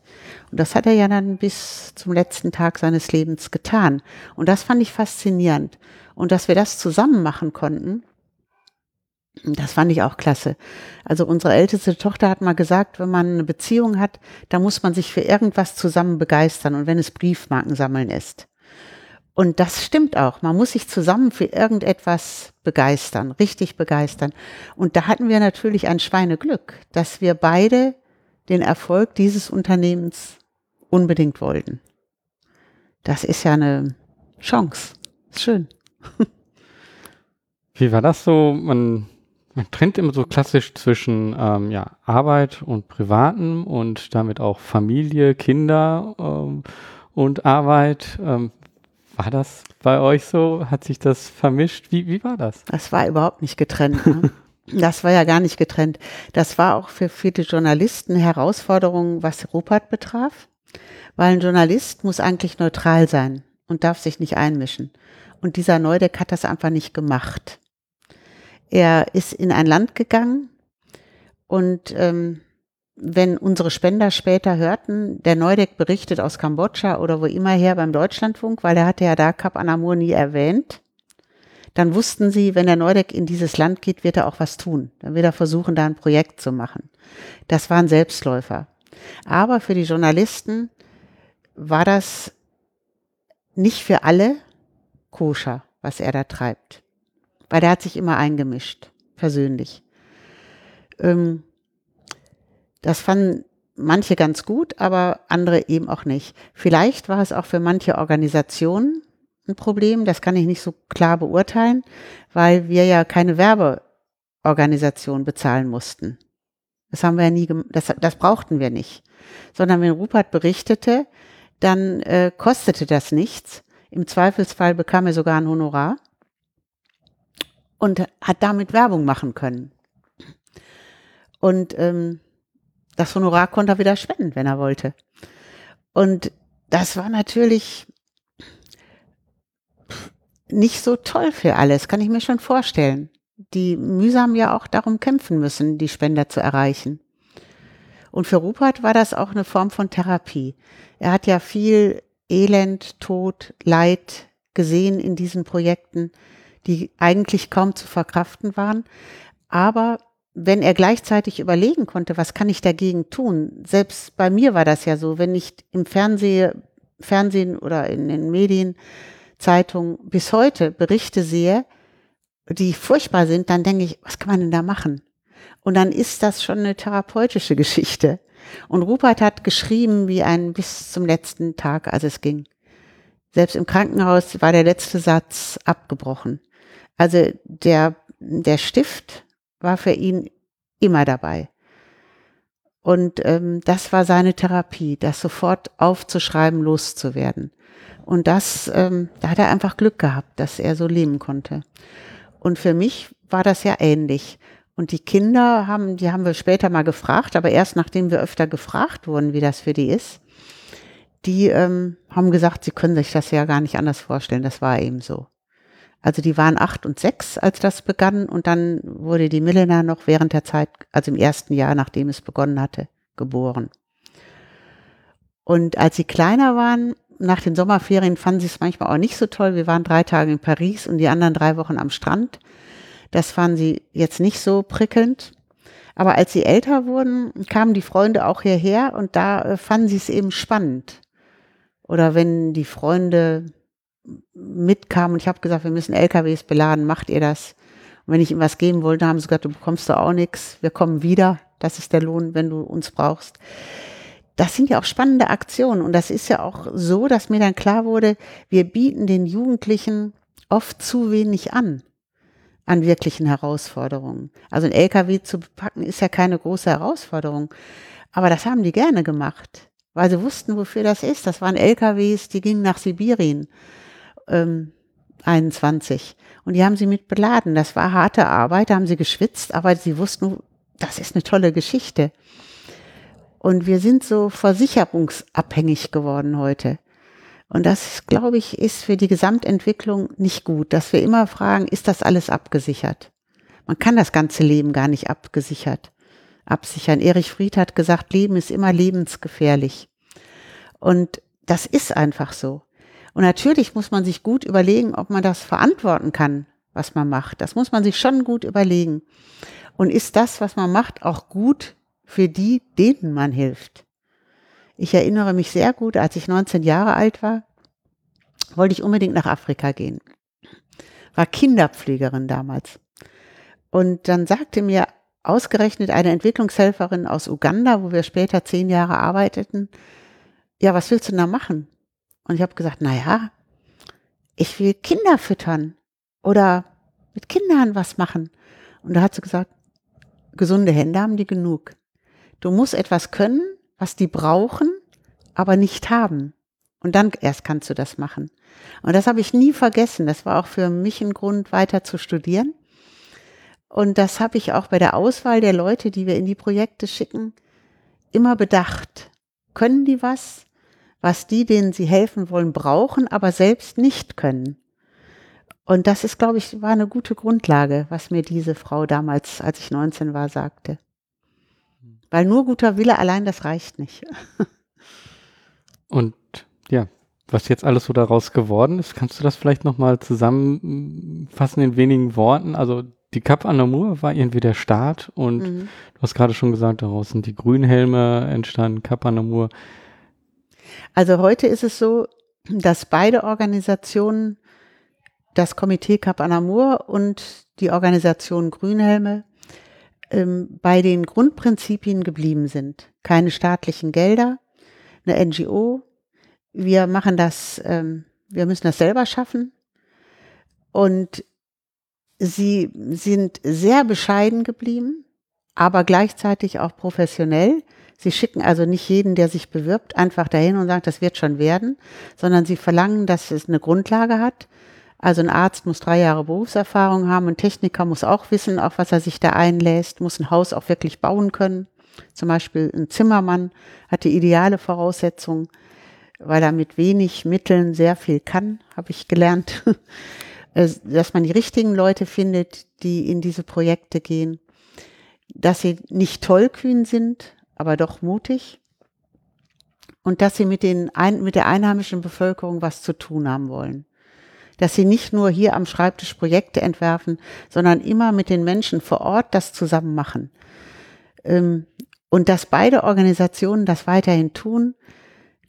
Und das hat er ja dann bis zum letzten Tag seines Lebens getan. Und das fand ich faszinierend. Und dass wir das zusammen machen konnten, das fand ich auch klasse. Also unsere älteste Tochter hat mal gesagt, wenn man eine Beziehung hat, da muss man sich für irgendwas zusammen begeistern und wenn es Briefmarken sammeln ist. Und das stimmt auch. Man muss sich zusammen für irgendetwas begeistern, richtig begeistern. Und da hatten wir natürlich ein Schweineglück, dass wir beide den Erfolg dieses Unternehmens unbedingt wollten. Das ist ja eine Chance. Schön. Wie war das so? Man man trennt immer so klassisch zwischen ähm, ja, Arbeit und Privaten und damit auch Familie, Kinder ähm, und Arbeit. Ähm, war das bei euch so? Hat sich das vermischt? Wie, wie war das? Das war überhaupt nicht getrennt. Ne? das war ja gar nicht getrennt. Das war auch für viele Journalisten Herausforderung, was Rupert betraf, weil ein Journalist muss eigentlich neutral sein und darf sich nicht einmischen. Und dieser Neudeck hat das einfach nicht gemacht. Er ist in ein Land gegangen und ähm, wenn unsere Spender später hörten, der Neudeck berichtet aus Kambodscha oder wo immer her beim Deutschlandfunk, weil er hatte ja da Kap Anamur nie erwähnt, dann wussten sie, wenn der Neudeck in dieses Land geht, wird er auch was tun. Dann wird er versuchen, da ein Projekt zu machen. Das waren Selbstläufer. Aber für die Journalisten war das nicht für alle koscher, was er da treibt weil der hat sich immer eingemischt, persönlich. Ähm, das fanden manche ganz gut, aber andere eben auch nicht. Vielleicht war es auch für manche Organisationen ein Problem, das kann ich nicht so klar beurteilen, weil wir ja keine Werbeorganisation bezahlen mussten. Das haben wir ja nie, das, das brauchten wir nicht. Sondern wenn Rupert berichtete, dann äh, kostete das nichts. Im Zweifelsfall bekam er sogar ein Honorar und hat damit Werbung machen können. Und ähm, das Honorar konnte er wieder spenden, wenn er wollte. Und das war natürlich nicht so toll für alles, kann ich mir schon vorstellen. Die mühsam ja auch darum kämpfen müssen, die Spender zu erreichen. Und für Rupert war das auch eine Form von Therapie. Er hat ja viel Elend, Tod, Leid gesehen in diesen Projekten die eigentlich kaum zu verkraften waren. Aber wenn er gleichzeitig überlegen konnte, was kann ich dagegen tun? Selbst bei mir war das ja so, wenn ich im Fernsehen, Fernsehen oder in den Medien, Zeitungen bis heute Berichte sehe, die furchtbar sind, dann denke ich, was kann man denn da machen? Und dann ist das schon eine therapeutische Geschichte. Und Rupert hat geschrieben wie ein bis zum letzten Tag, als es ging. Selbst im Krankenhaus war der letzte Satz abgebrochen. Also der, der Stift war für ihn immer dabei. Und ähm, das war seine Therapie, das sofort aufzuschreiben, loszuwerden. Und das, ähm, da hat er einfach Glück gehabt, dass er so leben konnte. Und für mich war das ja ähnlich. Und die Kinder haben, die haben wir später mal gefragt, aber erst nachdem wir öfter gefragt wurden, wie das für die ist, die ähm, haben gesagt, sie können sich das ja gar nicht anders vorstellen. Das war eben so. Also die waren acht und sechs, als das begann, und dann wurde die Milena noch während der Zeit, also im ersten Jahr, nachdem es begonnen hatte, geboren. Und als sie kleiner waren, nach den Sommerferien fanden sie es manchmal auch nicht so toll. Wir waren drei Tage in Paris und die anderen drei Wochen am Strand. Das fanden sie jetzt nicht so prickelnd. Aber als sie älter wurden, kamen die Freunde auch hierher und da äh, fanden sie es eben spannend. Oder wenn die Freunde mitkamen und ich habe gesagt, wir müssen LKWs beladen, macht ihr das? Und wenn ich ihm was geben wollte, haben sie gesagt, du bekommst doch auch nichts, wir kommen wieder, das ist der Lohn, wenn du uns brauchst. Das sind ja auch spannende Aktionen und das ist ja auch so, dass mir dann klar wurde, wir bieten den Jugendlichen oft zu wenig an an wirklichen Herausforderungen. Also ein LKW zu bepacken ist ja keine große Herausforderung, aber das haben die gerne gemacht, weil sie wussten, wofür das ist. Das waren LKWs, die gingen nach Sibirien ähm, 21 und die haben sie mit beladen. Das war harte Arbeit, da haben sie geschwitzt, aber sie wussten, das ist eine tolle Geschichte. Und wir sind so versicherungsabhängig geworden heute. Und das, glaube ich, ist für die Gesamtentwicklung nicht gut, dass wir immer fragen, ist das alles abgesichert? Man kann das ganze Leben gar nicht abgesichert absichern. Erich Fried hat gesagt, Leben ist immer lebensgefährlich. Und das ist einfach so. Und natürlich muss man sich gut überlegen, ob man das verantworten kann, was man macht. Das muss man sich schon gut überlegen. Und ist das, was man macht, auch gut für die, denen man hilft? Ich erinnere mich sehr gut, als ich 19 Jahre alt war, wollte ich unbedingt nach Afrika gehen. War Kinderpflegerin damals. Und dann sagte mir ausgerechnet eine Entwicklungshelferin aus Uganda, wo wir später zehn Jahre arbeiteten, ja, was willst du denn da machen? Und ich habe gesagt, na ja, ich will Kinder füttern oder mit Kindern was machen. Und da hat sie gesagt, gesunde Hände haben die genug. Du musst etwas können, was die brauchen, aber nicht haben. Und dann erst kannst du das machen. Und das habe ich nie vergessen. Das war auch für mich ein Grund, weiter zu studieren. Und das habe ich auch bei der Auswahl der Leute, die wir in die Projekte schicken, immer bedacht. Können die was, was die, denen sie helfen wollen, brauchen, aber selbst nicht können? Und das ist, glaube ich, war eine gute Grundlage, was mir diese Frau damals, als ich 19 war, sagte. Weil nur guter Wille allein, das reicht nicht. Und ja, was jetzt alles so daraus geworden ist, kannst du das vielleicht nochmal zusammenfassen in wenigen Worten? Also die Cap an Amour war irgendwie der Start und mhm. du hast gerade schon gesagt, daraus sind die Grünhelme entstanden, Cap an Amour. Also heute ist es so, dass beide Organisationen, das Komitee Cap an Amour und die Organisation Grünhelme, ähm, bei den Grundprinzipien geblieben sind. Keine staatlichen Gelder, eine NGO. Wir machen das, ähm, wir müssen das selber schaffen. Und sie sind sehr bescheiden geblieben, aber gleichzeitig auch professionell. Sie schicken also nicht jeden, der sich bewirbt, einfach dahin und sagt, das wird schon werden, sondern sie verlangen, dass es eine Grundlage hat. Also ein Arzt muss drei Jahre Berufserfahrung haben, ein Techniker muss auch wissen, auf was er sich da einlässt, muss ein Haus auch wirklich bauen können. Zum Beispiel ein Zimmermann hat die ideale Voraussetzung, weil er mit wenig Mitteln sehr viel kann, habe ich gelernt, äh, dass man die richtigen Leute findet, die in diese Projekte gehen, dass sie nicht tollkühn sind, aber doch mutig und dass sie mit, den, mit der einheimischen Bevölkerung was zu tun haben wollen dass sie nicht nur hier am Schreibtisch Projekte entwerfen, sondern immer mit den Menschen vor Ort das zusammen machen. Ähm, und dass beide Organisationen das weiterhin tun,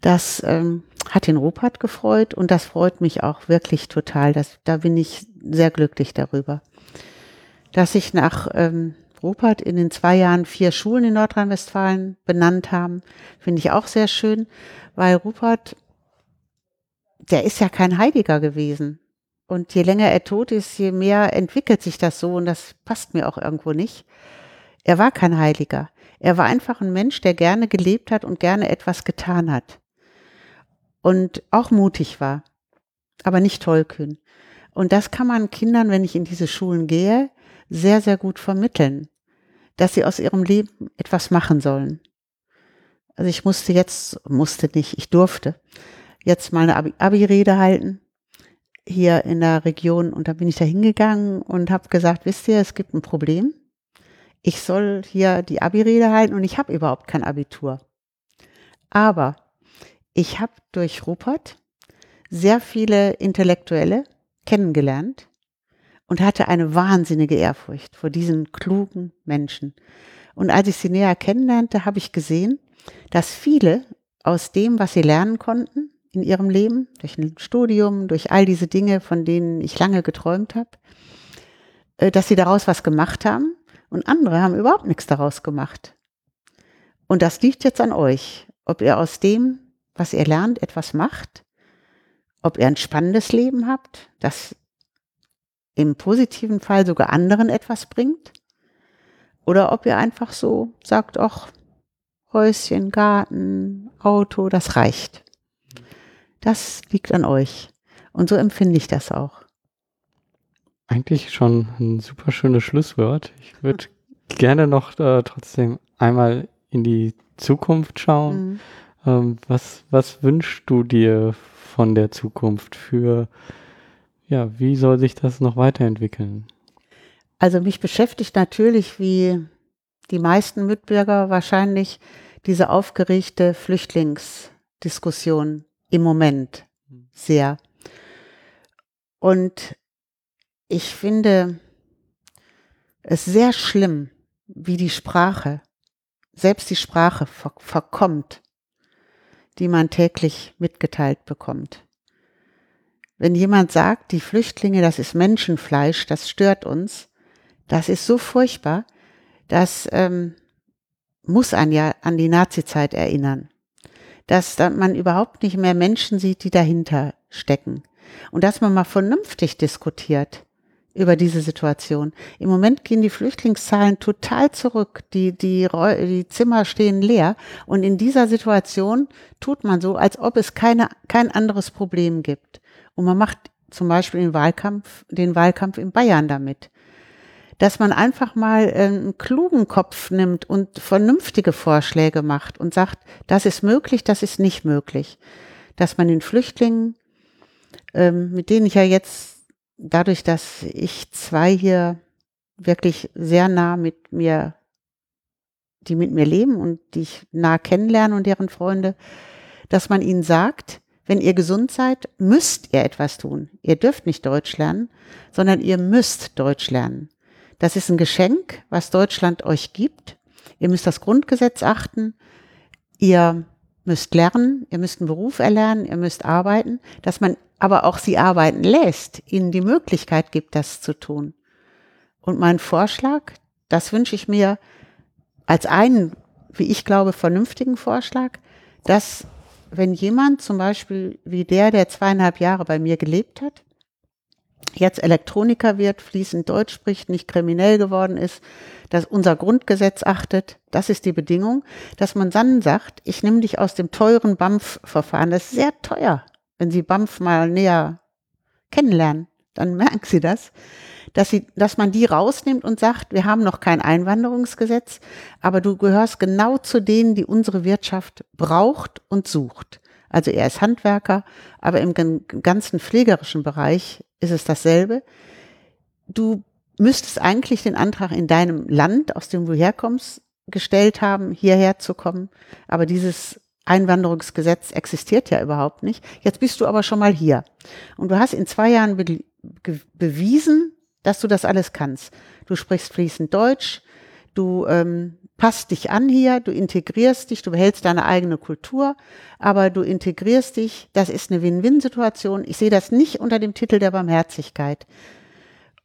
das ähm, hat den Rupert gefreut und das freut mich auch wirklich total. Das, da bin ich sehr glücklich darüber. Dass sich nach ähm, Rupert in den zwei Jahren vier Schulen in Nordrhein-Westfalen benannt haben, finde ich auch sehr schön, weil Rupert der ist ja kein Heiliger gewesen. Und je länger er tot ist, je mehr entwickelt sich das so und das passt mir auch irgendwo nicht. Er war kein Heiliger. Er war einfach ein Mensch, der gerne gelebt hat und gerne etwas getan hat. Und auch mutig war, aber nicht tollkühn. Und das kann man Kindern, wenn ich in diese Schulen gehe, sehr, sehr gut vermitteln, dass sie aus ihrem Leben etwas machen sollen. Also ich musste jetzt, musste nicht, ich durfte jetzt mal eine Abi-Rede halten hier in der Region und da bin ich da hingegangen und habe gesagt, wisst ihr, es gibt ein Problem. Ich soll hier die Abi-Rede halten und ich habe überhaupt kein Abitur. Aber ich habe durch Rupert sehr viele Intellektuelle kennengelernt und hatte eine wahnsinnige Ehrfurcht vor diesen klugen Menschen. Und als ich sie näher kennenlernte, habe ich gesehen, dass viele aus dem, was sie lernen konnten in ihrem Leben, durch ein Studium, durch all diese Dinge, von denen ich lange geträumt habe, äh, dass sie daraus was gemacht haben und andere haben überhaupt nichts daraus gemacht. Und das liegt jetzt an euch, ob ihr aus dem, was ihr lernt, etwas macht, ob ihr ein spannendes Leben habt, das im positiven Fall sogar anderen etwas bringt, oder ob ihr einfach so sagt, ach, Häuschen, Garten, Auto, das reicht. Das liegt an euch. Und so empfinde ich das auch. Eigentlich schon ein super schönes Schlusswort. Ich würde gerne noch äh, trotzdem einmal in die Zukunft schauen. Mhm. Ähm, was, was wünschst du dir von der Zukunft für, ja, wie soll sich das noch weiterentwickeln? Also mich beschäftigt natürlich, wie die meisten Mitbürger wahrscheinlich, diese aufgeregte Flüchtlingsdiskussion im Moment sehr. Und ich finde es sehr schlimm, wie die Sprache, selbst die Sprache ver verkommt, die man täglich mitgeteilt bekommt. Wenn jemand sagt, die Flüchtlinge, das ist Menschenfleisch, das stört uns, das ist so furchtbar, das ähm, muss einen ja an die Nazizeit erinnern dass man überhaupt nicht mehr Menschen sieht, die dahinter stecken. Und dass man mal vernünftig diskutiert über diese Situation. Im Moment gehen die Flüchtlingszahlen total zurück. Die, die, die Zimmer stehen leer. Und in dieser Situation tut man so, als ob es keine, kein anderes Problem gibt. Und man macht zum Beispiel den Wahlkampf, den Wahlkampf in Bayern damit dass man einfach mal äh, einen klugen Kopf nimmt und vernünftige Vorschläge macht und sagt, das ist möglich, das ist nicht möglich. Dass man den Flüchtlingen, ähm, mit denen ich ja jetzt, dadurch, dass ich zwei hier wirklich sehr nah mit mir, die mit mir leben und die ich nah kennenlerne und deren Freunde, dass man ihnen sagt, wenn ihr gesund seid, müsst ihr etwas tun. Ihr dürft nicht Deutsch lernen, sondern ihr müsst Deutsch lernen. Das ist ein Geschenk, was Deutschland euch gibt. Ihr müsst das Grundgesetz achten. Ihr müsst lernen, ihr müsst einen Beruf erlernen, ihr müsst arbeiten, dass man aber auch sie arbeiten lässt, ihnen die Möglichkeit gibt, das zu tun. Und mein Vorschlag, das wünsche ich mir als einen, wie ich glaube, vernünftigen Vorschlag, dass wenn jemand zum Beispiel wie der, der zweieinhalb Jahre bei mir gelebt hat, jetzt Elektroniker wird, fließend Deutsch spricht, nicht kriminell geworden ist, dass unser Grundgesetz achtet, das ist die Bedingung, dass man dann sagt, ich nehme dich aus dem teuren BAMF-Verfahren, das ist sehr teuer, wenn Sie BAMF mal näher kennenlernen, dann merken Sie das, dass, sie, dass man die rausnimmt und sagt, wir haben noch kein Einwanderungsgesetz, aber du gehörst genau zu denen, die unsere Wirtschaft braucht und sucht. Also er ist Handwerker, aber im ganzen pflegerischen Bereich ist es dasselbe. Du müsstest eigentlich den Antrag in deinem Land, aus dem du herkommst, gestellt haben, hierher zu kommen. Aber dieses Einwanderungsgesetz existiert ja überhaupt nicht. Jetzt bist du aber schon mal hier. Und du hast in zwei Jahren be bewiesen, dass du das alles kannst. Du sprichst fließend Deutsch, du ähm, passt dich an hier, du integrierst dich, du behältst deine eigene Kultur, aber du integrierst dich, das ist eine Win-Win-Situation. Ich sehe das nicht unter dem Titel der Barmherzigkeit.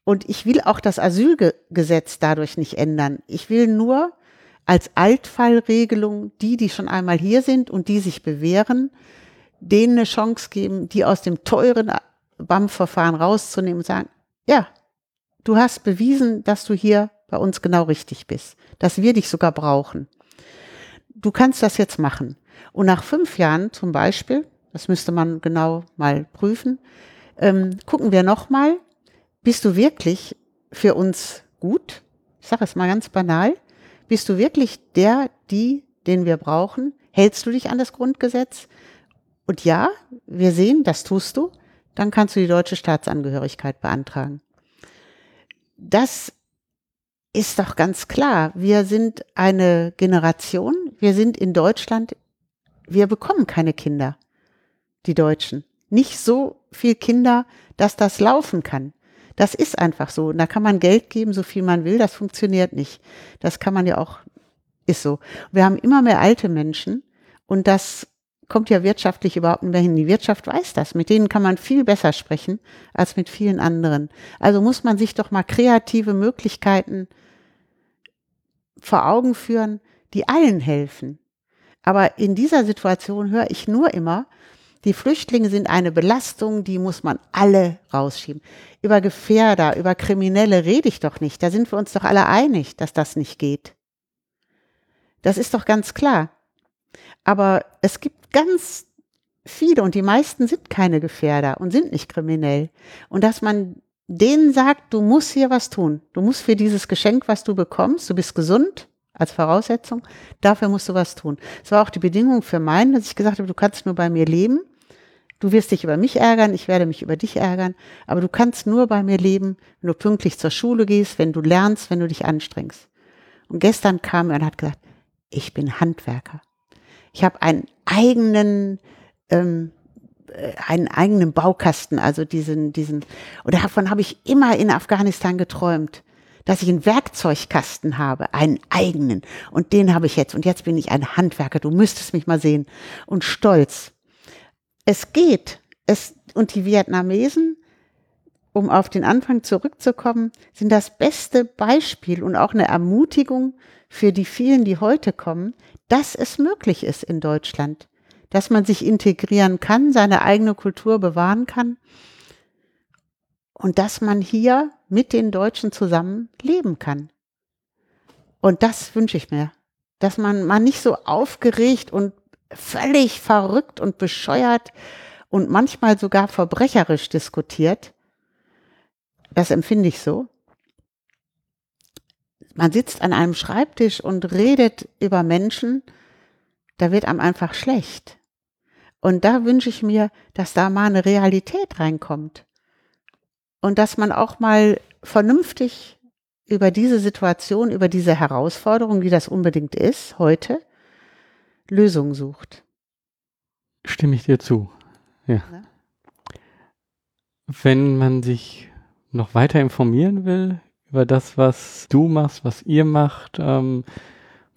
Und ich will auch das Asylgesetz dadurch nicht ändern. Ich will nur als Altfallregelung die, die schon einmal hier sind und die sich bewähren, denen eine Chance geben, die aus dem teuren BAM-Verfahren rauszunehmen und sagen, ja, du hast bewiesen, dass du hier bei uns genau richtig bist dass wir dich sogar brauchen. Du kannst das jetzt machen. Und nach fünf Jahren zum Beispiel, das müsste man genau mal prüfen, ähm, gucken wir nochmal, bist du wirklich für uns gut? Ich sage es mal ganz banal. Bist du wirklich der, die, den wir brauchen? Hältst du dich an das Grundgesetz? Und ja, wir sehen, das tust du. Dann kannst du die deutsche Staatsangehörigkeit beantragen. Das ist doch ganz klar. Wir sind eine Generation. Wir sind in Deutschland. Wir bekommen keine Kinder. Die Deutschen. Nicht so viel Kinder, dass das laufen kann. Das ist einfach so. Und da kann man Geld geben, so viel man will. Das funktioniert nicht. Das kann man ja auch, ist so. Wir haben immer mehr alte Menschen und das kommt ja wirtschaftlich überhaupt nicht mehr hin. Die Wirtschaft weiß das. Mit denen kann man viel besser sprechen als mit vielen anderen. Also muss man sich doch mal kreative Möglichkeiten vor Augen führen, die allen helfen. Aber in dieser Situation höre ich nur immer, die Flüchtlinge sind eine Belastung, die muss man alle rausschieben. Über Gefährder, über Kriminelle rede ich doch nicht. Da sind wir uns doch alle einig, dass das nicht geht. Das ist doch ganz klar. Aber es gibt ganz viele und die meisten sind keine Gefährder und sind nicht kriminell. Und dass man denen sagt, du musst hier was tun. Du musst für dieses Geschenk, was du bekommst, du bist gesund als Voraussetzung, dafür musst du was tun. Es war auch die Bedingung für meinen, dass ich gesagt habe, du kannst nur bei mir leben Du wirst dich über mich ärgern, ich werde mich über dich ärgern, aber du kannst nur bei mir leben, wenn du pünktlich zur Schule gehst, wenn du lernst, wenn du dich anstrengst. Und gestern kam er und hat gesagt, ich bin Handwerker. Ich habe einen eigenen, ähm, äh, einen eigenen Baukasten, also diesen, diesen, und davon habe ich immer in Afghanistan geträumt, dass ich einen Werkzeugkasten habe, einen eigenen. Und den habe ich jetzt. Und jetzt bin ich ein Handwerker. Du müsstest mich mal sehen. Und stolz es geht. Es, und die Vietnamesen, um auf den Anfang zurückzukommen, sind das beste Beispiel und auch eine Ermutigung für die vielen, die heute kommen, dass es möglich ist in Deutschland, dass man sich integrieren kann, seine eigene Kultur bewahren kann und dass man hier mit den Deutschen zusammen leben kann. Und das wünsche ich mir, dass man mal nicht so aufgeregt und völlig verrückt und bescheuert und manchmal sogar verbrecherisch diskutiert. Das empfinde ich so. Man sitzt an einem Schreibtisch und redet über Menschen, da wird einem einfach schlecht. Und da wünsche ich mir, dass da mal eine Realität reinkommt. Und dass man auch mal vernünftig über diese Situation, über diese Herausforderung, die das unbedingt ist, heute, Lösungen sucht. Stimme ich dir zu. Ja. ja. Wenn man sich noch weiter informieren will über das, was du machst, was ihr macht, ähm,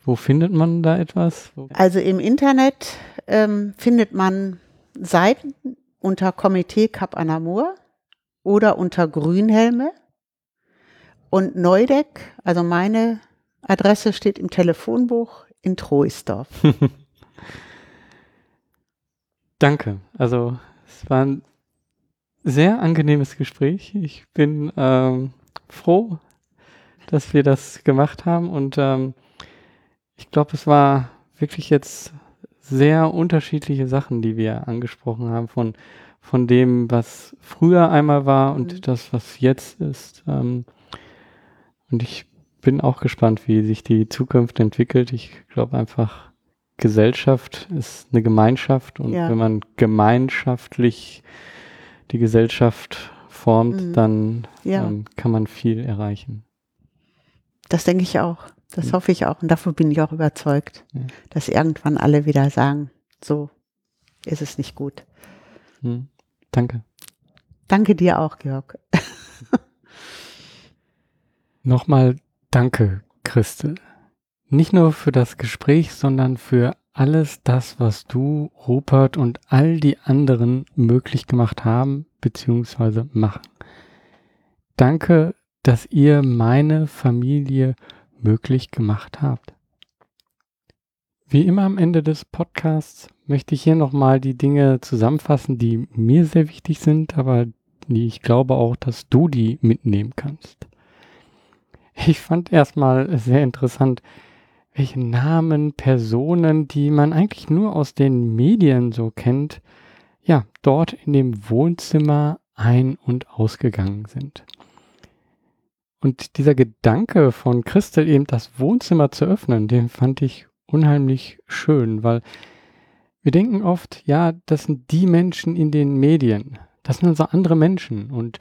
wo findet man da etwas? Also im Internet ähm, findet man Seiten unter Komitee Cap Anamur oder unter Grünhelme. Und Neudeck, also meine Adresse steht im Telefonbuch in Troisdorf. Danke. Also es war ein sehr angenehmes Gespräch. Ich bin ähm, froh, dass wir das gemacht haben und ähm, ich glaube, es war wirklich jetzt sehr unterschiedliche Sachen, die wir angesprochen haben von von dem, was früher einmal war und mhm. das, was jetzt ist. Ähm, und ich bin auch gespannt, wie sich die Zukunft entwickelt. Ich glaube einfach, Gesellschaft ist eine Gemeinschaft und ja. wenn man gemeinschaftlich die Gesellschaft formt, mhm. dann ja. ähm, kann man viel erreichen. Das denke ich auch. Das mhm. hoffe ich auch. Und davon bin ich auch überzeugt, ja. dass irgendwann alle wieder sagen, so ist es nicht gut. Mhm. Danke. Danke dir auch, Georg. Nochmal Danke, Christel. Nicht nur für das Gespräch, sondern für alles das, was du, Rupert und all die anderen möglich gemacht haben bzw. machen. Danke, dass ihr meine Familie möglich gemacht habt. Wie immer am Ende des Podcasts möchte ich hier nochmal die Dinge zusammenfassen, die mir sehr wichtig sind, aber die ich glaube auch, dass du die mitnehmen kannst. Ich fand erstmal sehr interessant, welche Namen, Personen, die man eigentlich nur aus den Medien so kennt, ja, dort in dem Wohnzimmer ein- und ausgegangen sind. Und dieser Gedanke von Christel eben das Wohnzimmer zu öffnen, den fand ich unheimlich schön, weil wir denken oft, ja, das sind die Menschen in den Medien. Das sind unsere andere Menschen. Und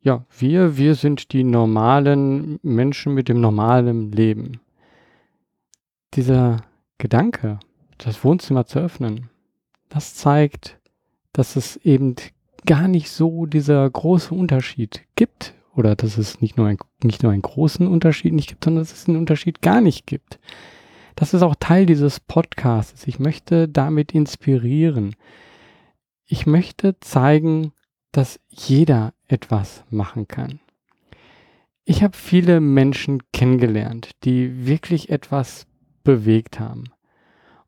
ja, wir, wir sind die normalen Menschen mit dem normalen Leben. Dieser Gedanke, das Wohnzimmer zu öffnen, das zeigt, dass es eben gar nicht so dieser große Unterschied gibt oder dass es nicht nur, ein, nicht nur einen großen Unterschied nicht gibt, sondern dass es einen Unterschied gar nicht gibt. Das ist auch Teil dieses Podcasts. Ich möchte damit inspirieren. Ich möchte zeigen, dass jeder etwas machen kann. Ich habe viele Menschen kennengelernt, die wirklich etwas bewegt haben.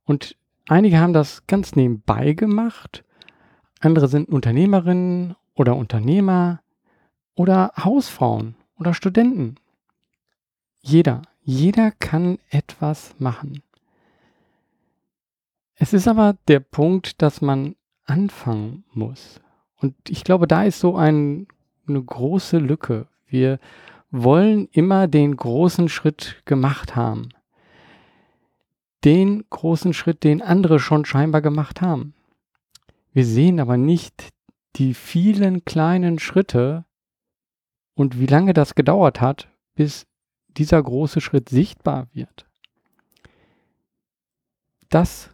Und einige haben das ganz nebenbei gemacht, andere sind Unternehmerinnen oder Unternehmer oder Hausfrauen oder Studenten. Jeder, jeder kann etwas machen. Es ist aber der Punkt, dass man anfangen muss. Und ich glaube, da ist so ein, eine große Lücke. Wir wollen immer den großen Schritt gemacht haben. Den großen Schritt, den andere schon scheinbar gemacht haben. Wir sehen aber nicht die vielen kleinen Schritte, und wie lange das gedauert hat, bis dieser große Schritt sichtbar wird. Das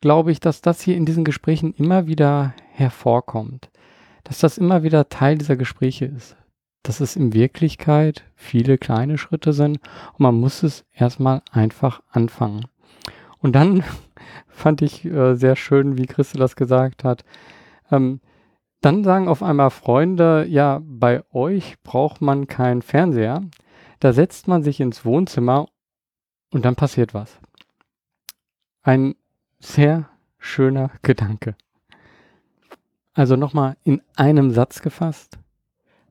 glaube ich, dass das hier in diesen Gesprächen immer wieder hervorkommt, dass das immer wieder Teil dieser Gespräche ist, dass es in Wirklichkeit viele kleine Schritte sind und man muss es erstmal einfach anfangen. Und dann fand ich äh, sehr schön, wie Christel das gesagt hat, ähm, dann sagen auf einmal Freunde, ja, bei euch braucht man keinen Fernseher. Da setzt man sich ins Wohnzimmer und dann passiert was. Ein sehr schöner Gedanke. Also nochmal in einem Satz gefasst.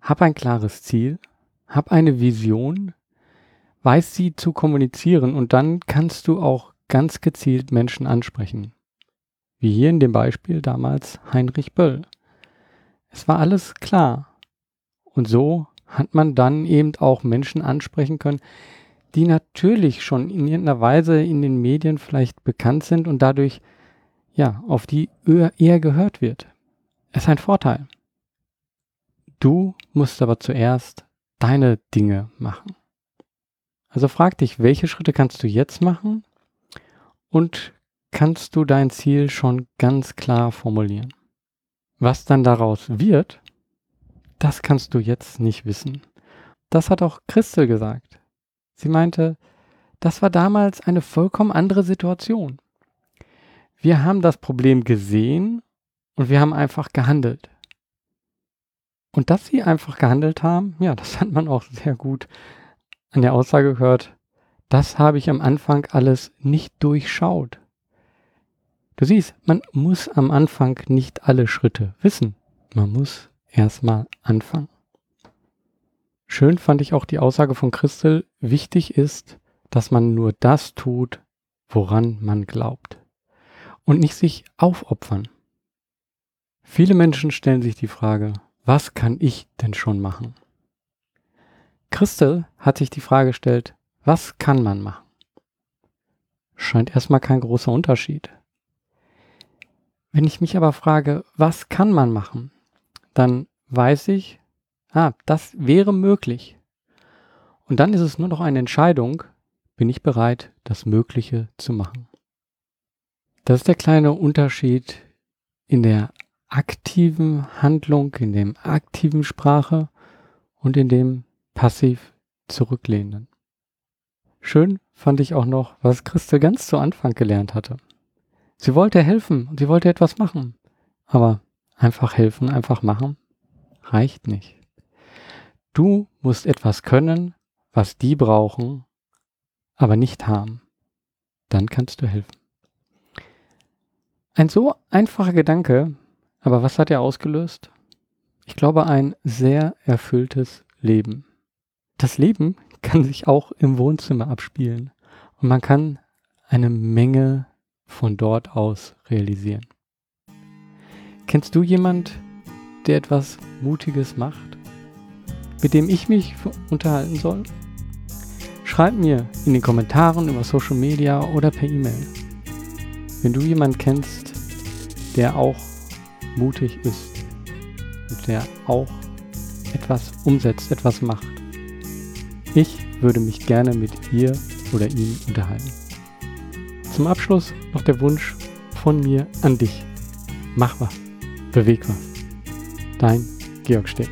Hab ein klares Ziel, hab eine Vision, weiß sie zu kommunizieren und dann kannst du auch ganz gezielt Menschen ansprechen. Wie hier in dem Beispiel damals Heinrich Böll. Es war alles klar. Und so hat man dann eben auch Menschen ansprechen können, die natürlich schon in irgendeiner Weise in den Medien vielleicht bekannt sind und dadurch ja auf die eher gehört wird. Es ist ein Vorteil. Du musst aber zuerst deine Dinge machen. Also frag dich, welche Schritte kannst du jetzt machen und kannst du dein Ziel schon ganz klar formulieren. Was dann daraus wird, das kannst du jetzt nicht wissen. Das hat auch Christel gesagt. Sie meinte, das war damals eine vollkommen andere Situation. Wir haben das Problem gesehen und wir haben einfach gehandelt. Und dass sie einfach gehandelt haben, ja, das hat man auch sehr gut an der Aussage gehört. Das habe ich am Anfang alles nicht durchschaut. Du siehst, man muss am Anfang nicht alle Schritte wissen. Man muss erstmal anfangen. Schön fand ich auch die Aussage von Christel, wichtig ist, dass man nur das tut, woran man glaubt. Und nicht sich aufopfern. Viele Menschen stellen sich die Frage, was kann ich denn schon machen? Christel hat sich die Frage gestellt, was kann man machen? Scheint erstmal kein großer Unterschied. Wenn ich mich aber frage, was kann man machen, dann weiß ich, ah, das wäre möglich. Und dann ist es nur noch eine Entscheidung, bin ich bereit, das Mögliche zu machen. Das ist der kleine Unterschied in der aktiven Handlung, in dem aktiven Sprache und in dem passiv zurücklehnenden. Schön fand ich auch noch, was Christel ganz zu Anfang gelernt hatte. Sie wollte helfen und sie wollte etwas machen. Aber einfach helfen, einfach machen, reicht nicht. Du musst etwas können, was die brauchen, aber nicht haben. Dann kannst du helfen. Ein so einfacher Gedanke, aber was hat er ausgelöst? Ich glaube, ein sehr erfülltes Leben. Das Leben kann sich auch im Wohnzimmer abspielen und man kann eine Menge von dort aus realisieren. Kennst du jemand, der etwas Mutiges macht? mit dem ich mich unterhalten soll? Schreib mir in den Kommentaren über Social Media oder per E-Mail. Wenn du jemanden kennst, der auch mutig ist und der auch etwas umsetzt, etwas macht. Ich würde mich gerne mit ihr oder ihm unterhalten. Zum Abschluss noch der Wunsch von mir an dich. Mach was, beweg was. Dein Georg Steg.